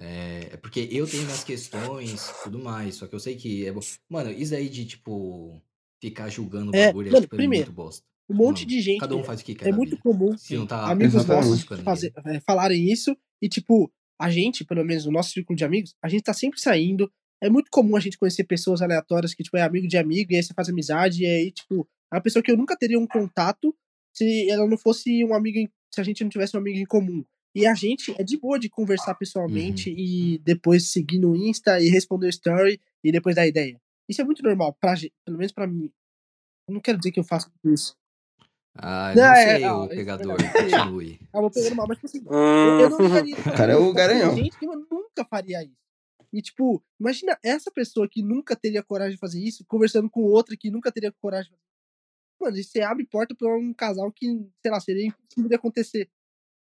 É, é porque eu tenho minhas questões tudo mais. Só que eu sei que é bom. Mano, isso aí de, tipo, ficar julgando o É, bagulho é, mano, tipo, é primeiro, muito bosta. Um monte Mano, de gente. Cada um faz o que quer. É muito vida. comum Se não tá amigos nossos fazer, é, falarem isso e, tipo, a gente, pelo menos no nosso círculo de amigos, a gente tá sempre saindo. É muito comum a gente conhecer pessoas aleatórias que, tipo, é amigo de amigo, e aí você faz amizade, e aí, tipo, é uma pessoa que eu nunca teria um contato se ela não fosse um amigo, em- se a gente não tivesse um amigo em comum. E a gente é de boa de conversar pessoalmente e depois seguir no Insta e responder o story e depois dar ideia. Isso é muito normal, pra, pelo menos pra mim. Eu não quero dizer que eu faço isso. Ah, Não, não é, sei, não, o isso é pegador. Continue. Acabou pegando mal, mas tipo assim, eu, eu não faria. O cara é o garanhão. Gente que nunca faria isso. E, tipo, imagina essa pessoa que nunca teria coragem de fazer isso, conversando com outra que nunca teria coragem de fazer isso. Mano, isso você abre porta pra um casal que, sei lá, seria impossível de acontecer.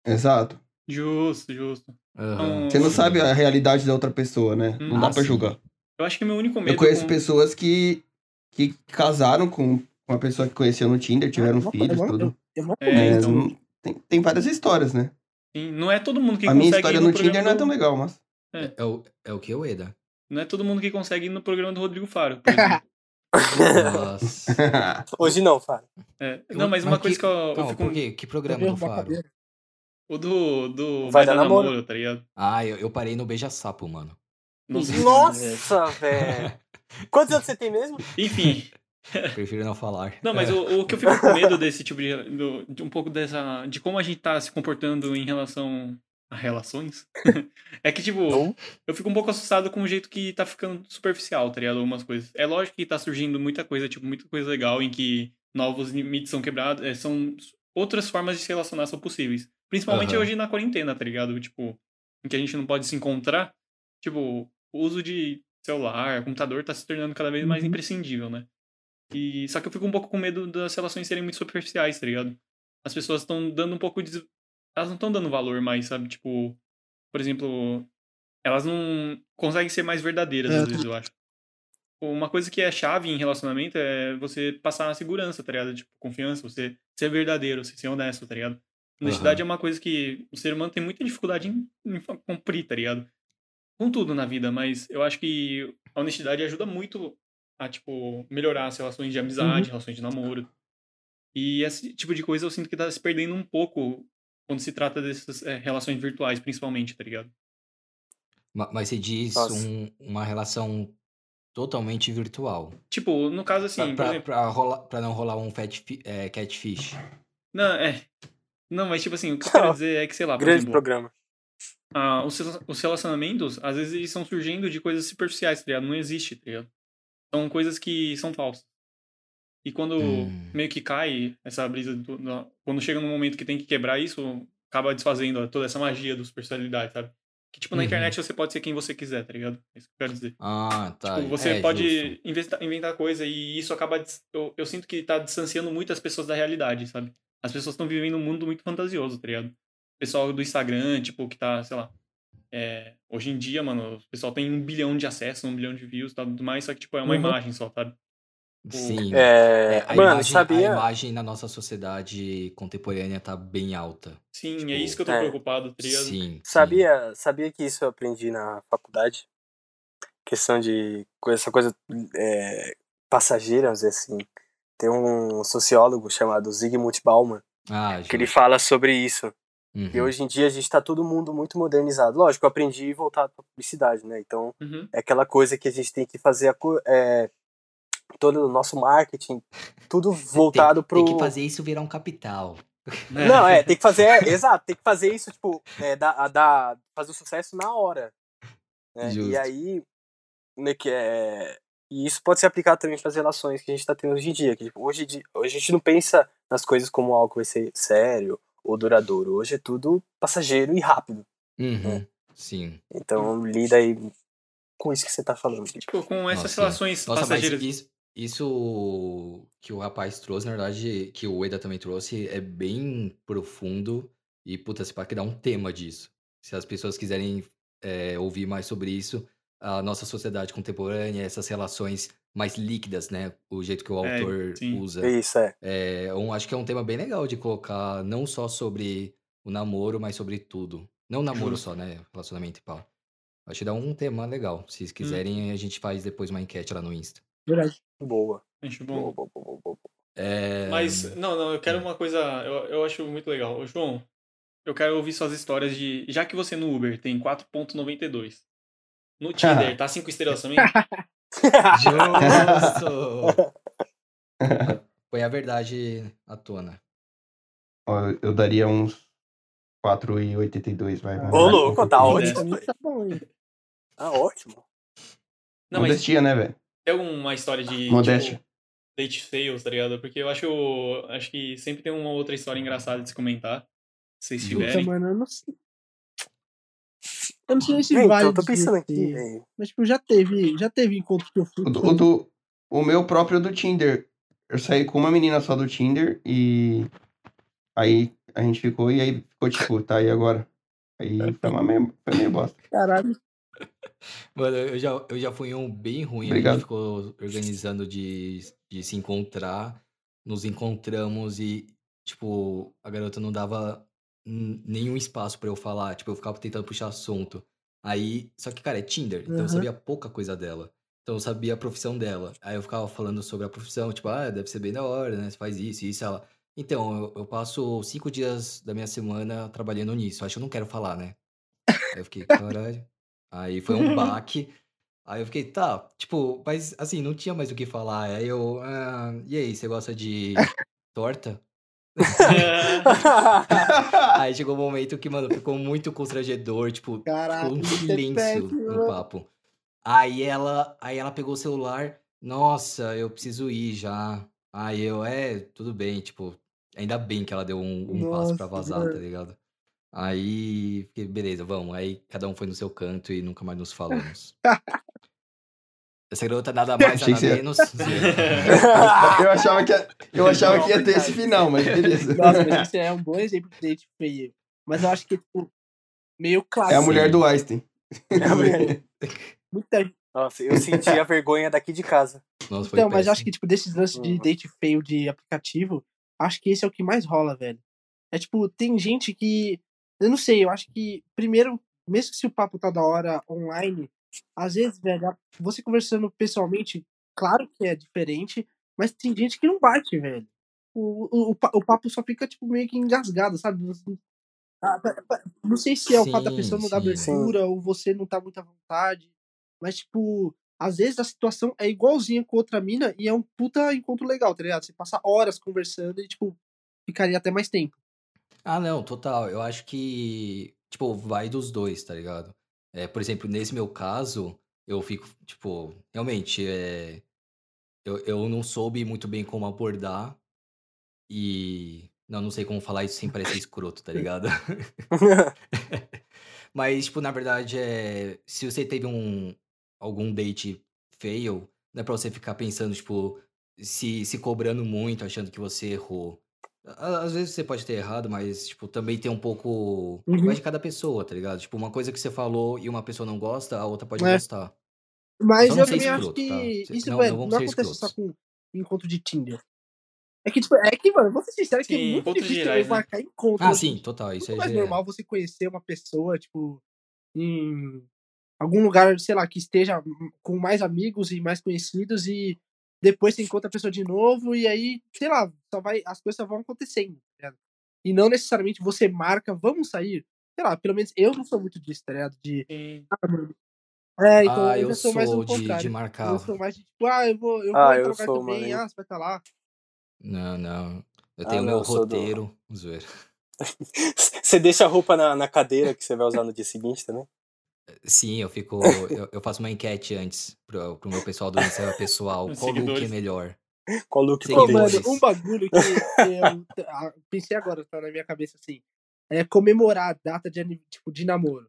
Exato. Justo, justo. Aham. Você não sabe a realidade da outra pessoa, né? Não dá Ah, pra julgar. Eu acho que meu único medo. Eu conheço com- pessoas que, que casaram com uma pessoa que conheceu no Tinder, tiveram Ah, filhos, eu- tudo. Eu É, Mas então, tem, tem várias histórias, né? sim, não é todo mundo que a consegue minha ir história no no Tinder programa não é do- tão legal, mas. É, o, é o que, o Eda? Não é todo mundo que consegue ir no programa do Rodrigo Faro. Nossa. Hoje não, Fara. É, Não, mas uma coisa que eu, eu fico. por quê? Que programa do a Faro? O do. do Vai dar namoro. tá ligado? Ah, eu, eu parei no Beija-Sapo, mano. Nossa. Nossa, velho. Quantos anos você tem mesmo? Enfim. Prefiro não falar. Não, mas o, o que eu fico com medo desse tipo de, do- de um pouco dessa. de como a gente tá se comportando em relação a relações. é que, tipo, Não. eu fico um pouco assustado com o jeito que tá ficando superficial, tá ligado? Algumas coisas. É lógico que tá surgindo muita coisa, tipo, muita coisa legal em que novos limites são quebrados. é, são outras formas de se relacionar são possíveis. Principalmente Aham. hoje na quarentena, tá ligado? Tipo, em que a gente não pode se encontrar. Tipo, o uso de celular, computador tá se tornando cada vez mais Uhum. imprescindível, né? E só que eu fico um pouco com medo das relações serem muito superficiais, tá ligado? As pessoas estão dando um pouco de elas não estão dando valor mais, sabe? Tipo, por exemplo, elas não conseguem ser mais verdadeiras É, às vezes, eu acho. Uma coisa que é chave em relacionamento é você passar a segurança, tá ligado? Tipo, confiança, você ser verdadeiro, você ser honesto, tá ligado? Honestidade é uma coisa que o ser humano tem muita dificuldade em, em cumprir, tá ligado? Com tudo na vida, mas eu acho que a honestidade ajuda muito a, tipo, melhorar as relações de amizade, relações de namoro. E esse tipo de coisa eu sinto que tá se perdendo um pouco quando se trata dessas é, relações virtuais, principalmente, tá ligado? Ma- Mas você diz um- uma relação totalmente virtual. Tipo, no caso assim, Pra, pra, exemplo. pra rolar, pra não rolar um fat é, catfish. Não, é. Não, mas tipo assim, o que eu quero dizer é que, sei lá, por Grande exemplo, programa. ah, os, os relacionamentos, às vezes, eles estão surgindo de coisas superficiais, tá ligado? Não existe, tá ligado? São coisas que são falsas. E quando Hum. meio que cai essa brisa, do- na- quando chega num momento que tem que quebrar isso, acaba desfazendo toda essa magia do superficialidade, sabe? Que, tipo, na Uhum. internet você pode ser quem você quiser, tá ligado? É isso que eu quero dizer. Ah, tá. Tipo, você é, pode inventar, inventar coisa e isso acaba. Eu, eu sinto que tá distanciando muito as pessoas da realidade, sabe? As pessoas estão vivendo um mundo muito fantasioso, tá ligado? O pessoal do Instagram, tipo, que tá, sei lá. é, hoje em dia, mano, o pessoal tem um bilhão de acessos, um bilhão de views e tudo mais, só que, tipo, é uma Uhum. imagem só, sabe? Sim. É, É, a, mano, imagem, sabia? a imagem na nossa sociedade contemporânea tá bem alta. Sim, Tipo, é isso que eu tô é. preocupado, tá ligado? Sim. sim. Sabia, sabia que isso eu aprendi na faculdade? Questão de essa coisa é, passageira, vamos dizer assim. Tem um sociólogo chamado Zygmunt Bauman Ah, que ele fala sobre isso. E Uhum. hoje em dia a gente tá todo mundo muito modernizado. Lógico, eu aprendi voltado pra publicidade, né? Então Uhum. é aquela coisa que a gente tem que fazer a é, todo o nosso marketing, tudo voltado tem, pro. Tem que fazer isso virar um capital. Não, é, tem que fazer, é, exato, tem que fazer isso, tipo, é, da, da, fazer o sucesso na hora. né? E aí, né, que é, e isso pode ser aplicado também para as relações que a gente está tendo hoje em dia. Que, tipo, hoje, em dia- hoje a gente não pensa nas coisas como algo que vai ser sério ou duradouro. Hoje é tudo passageiro e rápido. Uhum. Sim. Então, lida aí com isso que você tá falando. Tipo. Tipo, com essas Nossa, relações Nossa, mas passageiras. isso, isso que o rapaz trouxe, na verdade, que o Eda também trouxe, é bem profundo e, puta, se pá que dá um tema disso. Se as pessoas quiserem é, ouvir mais sobre isso, a nossa sociedade contemporânea, essas relações mais líquidas, né? O jeito que o É, autor sim. usa. Isso, é. É, um, acho que é um tema bem legal de colocar, não só sobre o namoro, mas sobre tudo. Não namoro só, né? Relacionamento e pau. Acho que dá um tema legal. Se quiserem, a gente faz depois uma enquete lá no Insta. Verdade. Boa. Acho Boa, bom. boa, boa, boa, boa. É, Mas, não, não, eu quero uma coisa. Eu, eu acho muito legal. Ô, João, eu quero ouvir suas histórias de. Já que você no Uber tem 4,92. No Tinder, tá 5 estrelas também? Justo! Põe a verdade à tona. Eu- eu daria uns 4,82, vai. Ô, louco, tá Modéstia. ótimo. Tá bom, hein? Tá ótimo. Não, mas Modestia, né, velho? tem alguma história de. Modéstia. Tipo, date fails, tá ligado? Porque eu acho. Acho que sempre tem uma outra história engraçada de se comentar. Se vocês Puta, tiverem. mano, eu não sei. Eu não sei se Então, vale eu tô pensando aqui, velho. Mas, tipo, já teve, já teve encontro que eu fui. O, do- o, do- o meu próprio do Tinder. Eu saí com uma menina só do Tinder e aí a gente ficou e aí ficou tipo, tá aí agora. Aí foi uma meio, foi meio bosta. Caralho. Mano, eu já, eu já fui um bem ruim. A Obrigado. gente ficou organizando de, de se encontrar. Nos encontramos e, tipo, a garota não dava nenhum espaço pra eu falar. Tipo, eu ficava tentando puxar assunto. Aí, só que, cara, é Tinder, então eu Aham. sabia pouca coisa dela. Então eu sabia a profissão dela. Aí eu ficava falando sobre a profissão, tipo, ah, deve ser bem da hora, né? Você faz isso, isso, ela. Então, eu, eu passo cinco dias da minha semana trabalhando nisso. Acho que eu não quero falar, né? Aí eu fiquei, caralho. Aí foi um baque. Aí eu fiquei, tá, tipo, mas assim, não tinha mais o que falar. Aí eu, ah, e aí, você gosta de torta? Aí chegou um momento que, mano, ficou muito constrangedor, tipo, Caralho, ficou um silêncio no papo. Aí ela, aí ela pegou o celular, nossa, eu preciso ir já. Aí eu, é, tudo bem, tipo, ainda bem que ela deu um, um passo pra Nossa, vazar, tá ligado? Aí, beleza, vamos. Aí cada um foi no seu canto e nunca mais nos falamos. Essa garota nada mais, nada que menos. Eu achava que ia, eu achava que ia ter esse final, mas beleza. Nossa, mas isso é um bom exemplo de date feio. Mas eu acho que, tipo, meio É clássico. a mulher do Einstein. É a mulher. Muita. Nossa, eu senti a vergonha daqui de casa. Nossa, foi Então, mas eu acho péssimo. que, tipo, desses lances de Uhum. date feio de aplicativo, acho que esse é o que mais rola, velho. É tipo, tem gente que. Eu não sei, eu acho que, primeiro, mesmo se o papo tá da hora online, às vezes, velho, você conversando pessoalmente, claro que é diferente, mas tem gente que não bate, velho. O, o, o, pa- o papo só fica, tipo, meio que engasgado, sabe? Não sei se é o fato da Sim, pessoa não dar sim. abertura ou você não tá muito à vontade, mas, tipo, às vezes a situação é igualzinha com outra mina e é um puta encontro legal, tá ligado? Você passa horas conversando e, tipo, ficaria até mais tempo. Ah, não, total. Eu acho que, tipo, vai dos dois, tá ligado? É, por exemplo, nesse meu caso, eu fico, tipo, realmente, é, eu, eu não soube muito bem como abordar. E. Não, não sei como falar isso sem parecer escroto, tá ligado? Mas, tipo, na verdade, é. Se você teve um. algum date fail, não é pra você ficar pensando, tipo, se, se cobrando muito, achando que você errou. Às vezes você pode ter errado, mas, tipo, também tem um pouco. Uhum. Vai de cada pessoa, tá ligado? Tipo, uma coisa que você falou e uma pessoa não gosta, a outra pode É. gostar. Mas Só eu também acho escroto, que tá? Isso, não- não não, acontece só escrotos. com encontro de Tinder. É que, tipo, é que, mano, vou ser sincero que é muito difícil gerais, né? marcar encontro. Ah, assim. sim, total. Isso muito aí mais é. normal você conhecer uma pessoa, tipo, em algum lugar, sei lá, que esteja com mais amigos e mais conhecidos e depois você encontra a pessoa de novo e aí, sei lá, só vai, as coisas só vão acontecendo, tá ligado? E não necessariamente você marca, vamos sair. Sei lá, pelo menos eu não sou muito disso, tá ligado? De, Sim. ah, mano. É, então Ah, eu eu sou mais o de, de marcar. Eu sou mais de, tipo, ah, eu vou, eu vou Ah, eu lugar sou, também, mano. ah, você vai estar lá. Não, não. Eu Ah, tenho o não, meu eu sou do. roteiro. Zoeira. Você deixa a roupa na, na cadeira que você vai usar no dia seguinte também? Sim, eu fico. Eu, eu faço uma enquete antes pro, pro meu pessoal do Insta pessoal. Os Qual look é seguidores. melhor? Qual look Pô, mano, um bagulho que, que eu pensei agora, tá na minha cabeça assim. É comemorar a data de, tipo, de namoro.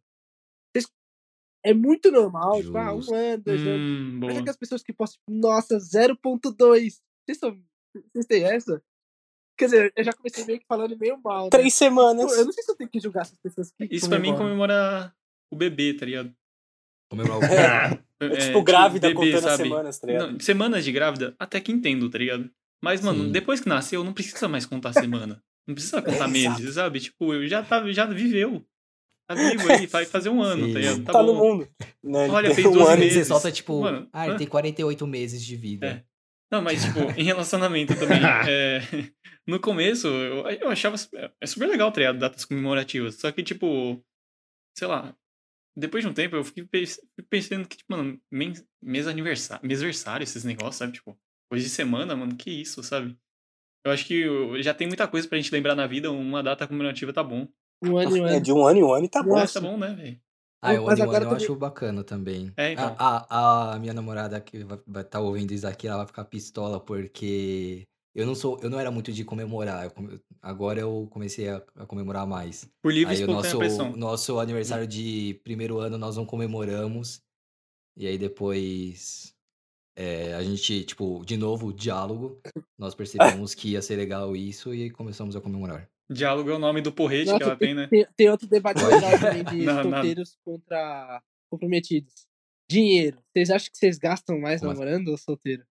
É muito normal, tipo, ah, um Justo. ano, dois anos. Hum, Mas é que as pessoas que postam, tipo, nossa, 0.2. Vocês, são, vocês têm essa? Quer dizer, eu já comecei meio que falando meio mal, né? Três semanas. eu não sei se eu tenho que julgar essas pessoas que Isso pra mim comemoram. comemora o bebê, tá ligado? Comemorar o É, quê? é tipo grávida contando as semanas, tá ligado? Não, semanas de grávida, até que entendo, tá ligado? Mas, mano, Sim. depois que nasceu, não precisa mais contar semana. Não precisa contar meses, sabe? Tipo, eu já, tá, já viveu. Tá vivo aí, vai fazer um ano, Sim. tá ligado? Tá, Tá no mundo. Né? Olha, Tem fez um 12 ano. Aí você meses. solta, tipo, Mano, ah, ele tem 48 meses de vida. É. Não, mas, tipo, em relacionamento também. é, no começo, eu, eu achava. É super legal, tá ligado? Datas comemorativas. Só que, tipo. Sei lá. Depois de um tempo, eu fiquei pens- fiquei pensando que, tipo, mano, mês, mês aniversário, esses negócios, sabe? Tipo, coisa de semana, mano, que isso, sabe? Eu acho que já tem muita coisa pra gente lembrar na vida, uma data comemorativa tá bom. Um ano e um É ano. de um ano em um ano e tá bom. É, tá bom, né, velho? Ah, eu Mas ano, agora eu também- acho bacana também. É, então. A, a, a minha namorada que vai estar ouvindo isso aqui, ela vai ficar pistola porque eu não sou, eu não era muito de comemorar. eu come- agora eu comecei a, a comemorar mais. Por livre e Aí o espontânea nosso, pressão. nosso aniversário de primeiro ano nós não comemoramos. E aí depois é, a gente, tipo, de novo, diálogo. Nós percebemos que ia ser legal isso e começamos a comemorar. Diálogo é o nome do porrete que Nossa, ela tem, né? Tem, tem outro debate legal também de Não, não. solteiros contra comprometidos. Dinheiro. Vocês acham que vocês gastam mais Como assim? namorando ou solteiro?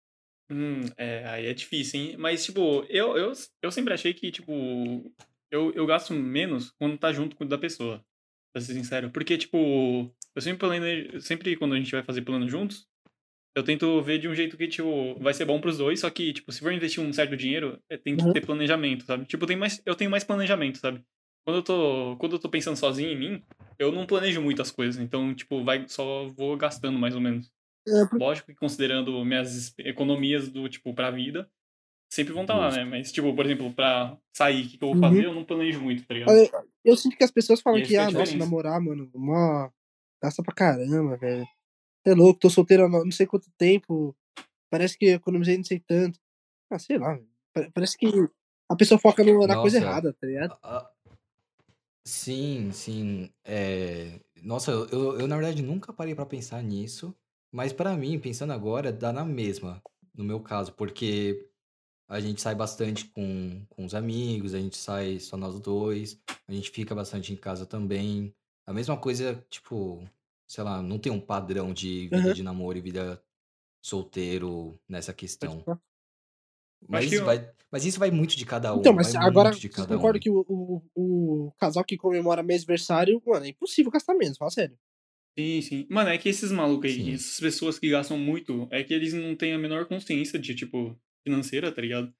Hum, é, aí é difícil, hein? Mas, tipo, eu, eu, eu sempre achei que, tipo, eu, eu gasto menos quando tá junto com o da pessoa, pra ser sincero. Porque, tipo, eu sempre planejo, sempre quando a gente vai fazer plano juntos, eu tento ver de um jeito que, tipo, vai ser bom pros dois, só que, tipo, se for investir um certo dinheiro, é, tem que Uhum. ter planejamento, sabe? Tipo, tem mais, eu tenho mais planejamento, sabe? Quando eu tô, quando eu tô pensando sozinho em mim, eu não planejo muito as coisas, então, tipo, vai, só vou gastando mais ou menos. É, por- Lógico que considerando minhas economias do, tipo, pra vida, sempre vão estar lá, né? Mas, tipo, por exemplo, pra sair, o que, que eu vou Uhum. fazer, eu não planejo muito, tá ligado? Olha, Eu sinto que as pessoas falam E que, é ah, nossa, namorar, mano, mó. Gasta pra caramba, velho. É louco, tô solteiro há não sei quanto tempo. Parece que eu economizei não sei tanto. Ah, sei lá, Parece que a pessoa foca no- na coisa Nossa. errada, tá ligado? Ah, ah, Sim, sim. É... Nossa, eu, eu, eu, na verdade nunca parei pra pensar nisso, mas pra mim, pensando agora, dá na mesma, no meu caso, porque a gente sai bastante com, com os amigos, a gente sai só nós dois, a gente fica bastante em casa também. A mesma coisa, tipo, sei lá, não tem um padrão de vida Aham. de namoro e vida solteiro nessa questão. Mas que isso eu- vai, mas isso vai muito de cada um, Então, mas agora, muito de vocês cada concordam um. que o, o, o casal que comemora mêsversário, mano, é impossível gastar menos, fala sério. Sim, sim. Mano, é que esses malucos aí, Sim. essas pessoas que gastam muito, é que eles não têm a menor consciência de, tipo, financeira, tá ligado?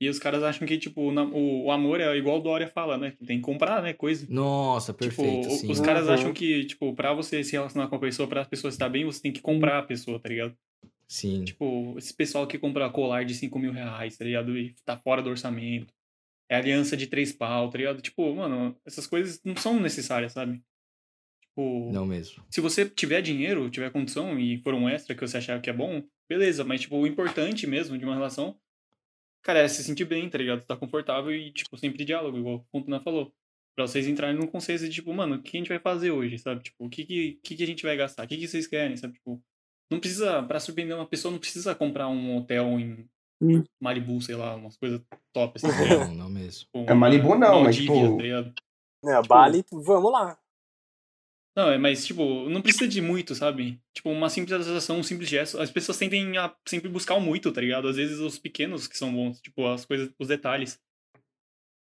E os caras acham que, tipo, o, o amor é igual o Dória fala, né? Que tem que comprar, né? Coisa. Nossa, perfeito, tipo, sim. os caras Uhum. acham que, tipo, pra você se relacionar com a pessoa, pra pessoa estar bem, você tem que comprar a pessoa, tá ligado? Sim. Tipo, esse pessoal que compra colar de 5 mil reais, tá ligado? E tá fora do orçamento. É aliança de três pau, tá ligado? Tipo, mano, essas coisas não são necessárias, sabe? Tipo, Não mesmo. se você tiver dinheiro, tiver condição e for um extra que você achar que é bom, beleza. Mas, tipo, o importante mesmo de uma relação, cara, é se sentir bem, tá ligado? Tá confortável e, tipo, sempre diálogo, igual o Fontana falou. Pra vocês entrarem num consenso de, tipo, mano, o que a gente vai fazer hoje, sabe? Tipo, o que que, que, que a gente vai gastar? O que que vocês querem, sabe? Tipo, não precisa, pra surpreender uma pessoa, não precisa comprar um hotel em Hum. Malibu, sei lá, umas coisas top, assim? Não, não mesmo. Tipo, É, Malibu não, mas, Maldívias, tipo- tá? É, Bali, vamos lá. Não, é, mas, tipo, não precisa de muito, sabe? Tipo, uma simples ação, um simples gesto. As pessoas tendem a sempre buscar o muito, tá ligado? Às vezes os pequenos que são bons, tipo, as coisas, os detalhes.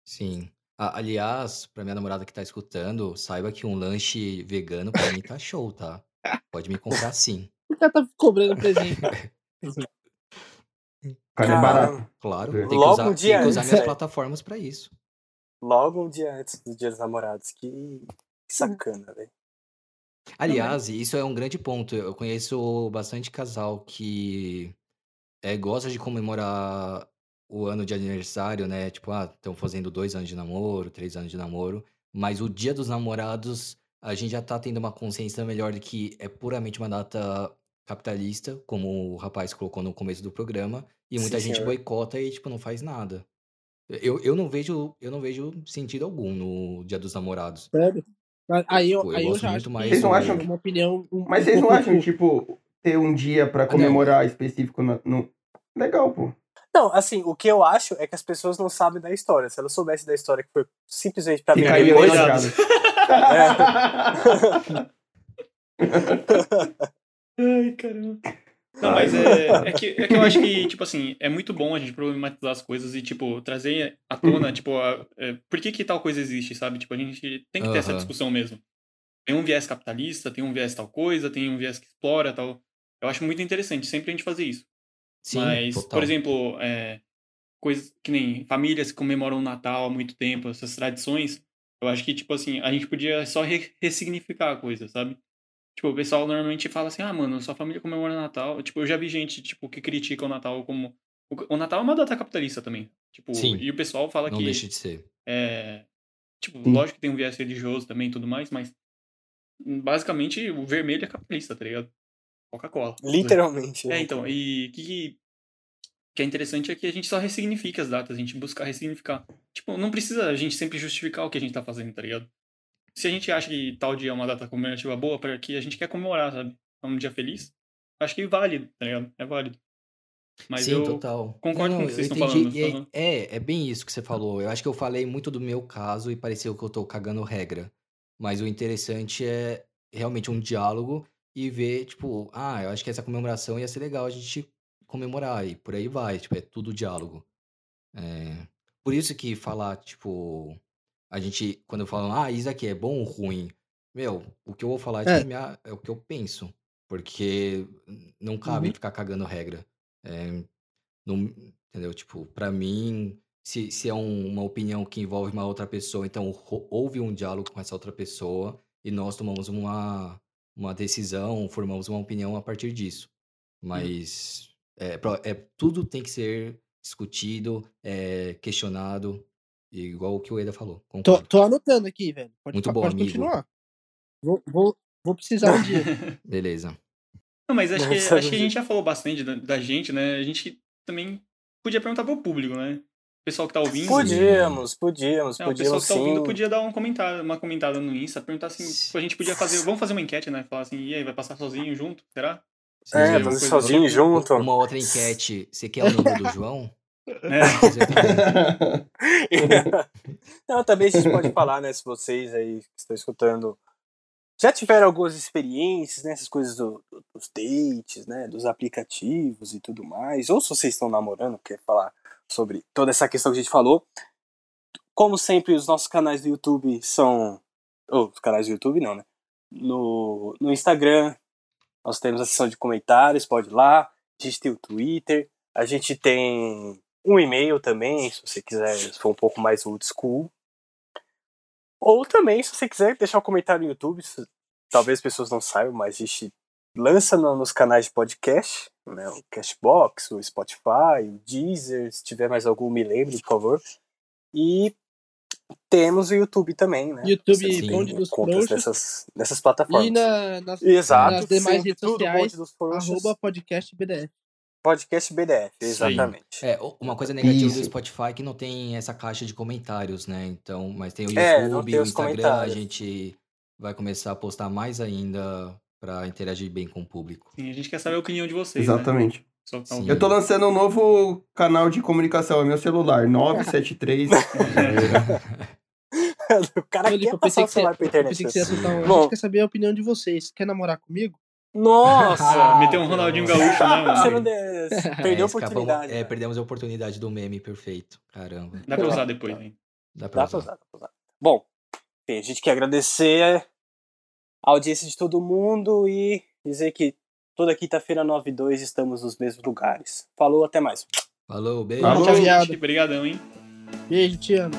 Sim. A- aliás, pra minha namorada que tá escutando, saiba que um lanche vegano pra mim tá show, tá? Pode me comprar sim. O cara tá cobrando presente. Cara, é barato. Claro. Logo Tem que um usar, dia tem que usar antes, minhas velho. plataformas pra isso. Logo um dia antes do Dia dos Namorados. Que, que sacana, velho. Aliás, isso é um grande ponto. Eu conheço bastante casal que é, gosta de comemorar o ano de aniversário, né? Tipo, ah, estão fazendo dois anos de namoro, três anos de namoro. Mas o dia dos namorados, a gente já tá tendo uma consciência melhor de que é puramente uma data capitalista, como o rapaz colocou no começo do programa, e muita Sim, gente senhor. boicota e, tipo, não faz nada. Eu, eu não vejo, eu não vejo sentido algum no Dia dos Namorados. Sério? Mas Aí eu, Pô, eu aí eu já acho mais Vocês não é acham uma opinião. um- Mas um vocês não pouco- acham, tipo, ter um dia pra comemorar específico no, no- Legal, pô. Não, assim, o que eu acho é que as pessoas não sabem da história. Se elas soubessem da história que foi simplesmente pra mim aí depois, ligado. Ai, caramba. Não, mas é, é, que, é que eu acho que, tipo assim, é muito bom a gente problematizar as coisas e, tipo, trazer à tona, tipo, a- é, por que que tal coisa existe, sabe? Tipo, a gente tem que ter essa Aham. discussão mesmo. Tem um viés capitalista, tem um viés tal coisa, tem um viés que explora tal. Eu acho muito interessante sempre a gente fazer isso. Sim, Mas, total. por exemplo, é, coisas que nem famílias que comemoram o Natal há muito tempo, essas tradições, eu acho que, tipo assim, a gente podia só re- ressignificar a coisa, sabe? Tipo, o pessoal normalmente fala assim, ah, mano, sua família comemora Natal. Tipo, eu já vi gente, tipo, que critica o Natal como... O Natal é uma data capitalista também. Tipo, Sim. e o pessoal fala Não que... deixa de ser. É, tipo, Sim. lógico que tem um viés religioso também e tudo mais, mas basicamente o vermelho é capitalista, tá ligado? Coca-Cola. literalmente. É, né? então, e o que, que, que é interessante é que a gente só ressignifica as datas, a gente busca ressignificar. Tipo, não precisa a gente sempre justificar o que a gente tá fazendo, tá ligado? Se a gente acha que tal dia é uma data comemorativa boa, para que a gente quer comemorar, sabe? É um dia feliz, acho que é válido, tá ligado? É válido. Mas Sim, eu total. concordo com o que vocês estão falando. Aham. É, é, é bem isso que você falou. Eu acho que eu falei muito do meu caso e pareceu que eu tô cagando regra. Mas o interessante é realmente um diálogo e ver, tipo, ah, eu acho que essa comemoração ia ser legal a gente comemorar e por aí vai. Tipo, é tudo diálogo. É, Por isso que falar, tipo, a gente, quando falo, ah, isso aqui é bom ou ruim, meu, o que eu vou falar é, É. minha- é o que eu penso. Porque não cabe Uhum. ficar cagando regra. É, não, entendeu? Tipo, pra mim, se, se é um- uma opinião que envolve uma outra pessoa, então houve um diálogo com essa outra pessoa e nós tomamos uma, uma decisão, formamos uma opinião a partir disso. Mas é, pro- é, tudo tem que ser discutido, é, questionado, igual o que o Eda falou. Tô, tô anotando aqui, velho. Pode, Muito bom, pode amigo. continuar. Vou, vou, vou precisar um dia. Beleza. Não, mas acho que, acho que a gente. já falou bastante da, da gente, né? A gente também podia perguntar pro público, né? O pessoal que tá ouvindo. Podíamos, podíamos, É, o pessoal podíamos que tá ouvindo sim. podia dar um comentário, uma comentada no Insta, perguntar assim, tipo, a gente podia fazer, vamos fazer uma enquete, né? Falar assim, e aí, vai passar sozinho junto, será? É, Sim. fazer sozinho assim. junto. Uma outra enquete. Você quer o número do João? É. Não, também a gente pode falar, né? Se vocês aí que estão escutando já tiveram algumas experiências, né? Essas coisas do- do- dos dates, né? Dos aplicativos e tudo mais. Ou se vocês estão namorando, quer falar sobre toda essa questão que a gente falou. Como sempre, os nossos canais do YouTube são. Ou, os canais do YouTube não, né? No, no Instagram, nós temos a seção de comentários, pode ir lá. A gente tem o Twitter. A gente tem um e-mail também, se você quiser, se for um pouco mais old school. Ou também, se você quiser deixar um comentário no YouTube, se- talvez as pessoas não saibam, mas a gente lança no- nos canais de podcast, né, o Cashbox, o Spotify, o Deezer, se tiver mais algum, me lembre, por favor. E temos o YouTube também, né? YouTube. Bonde dos Frouxos. nessas, nessas plataformas. E na, nas, Exato. nas demais redes sociais, arroba podcast BDF. Podcast BDF, exatamente. É, o- uma coisa negativa do Isso. Spotify é que não tem essa caixa de comentários, né? Então, mas tem o É, não YouTube, tem o os Instagram, a gente vai começar a postar mais ainda pra interagir bem com o público. Sim, a gente quer saber a opinião de vocês, né? Exatamente. Só que tá Sim. Eu tô lançando um novo canal de comunicação, é meu celular, 973. o cara Felipe, quer eu passar pensei o que você, celular pra eu internet. pensei que você ia assim. soltar um. A Bom. gente quer saber a opinião de vocês. Quer namorar comigo? Nossa! Ah, meteu um Ronaldinho Gaúcho, né, mano? Você não de- Perdeu a É, oportunidade. é, cara. perdemos a oportunidade do meme perfeito. Caramba. Dá pra usar depois, hein? Dá pra Dá pra usar. usar, dá pra usar. Bom, a gente quer agradecer a audiência de todo mundo e dizer que toda quinta-feira, 9 e 2, estamos nos mesmos lugares. Falou, até mais. Falou, beijo. Falou. Tchau, Obrigado. gente. Obrigadão, hein? Beijo, te amo.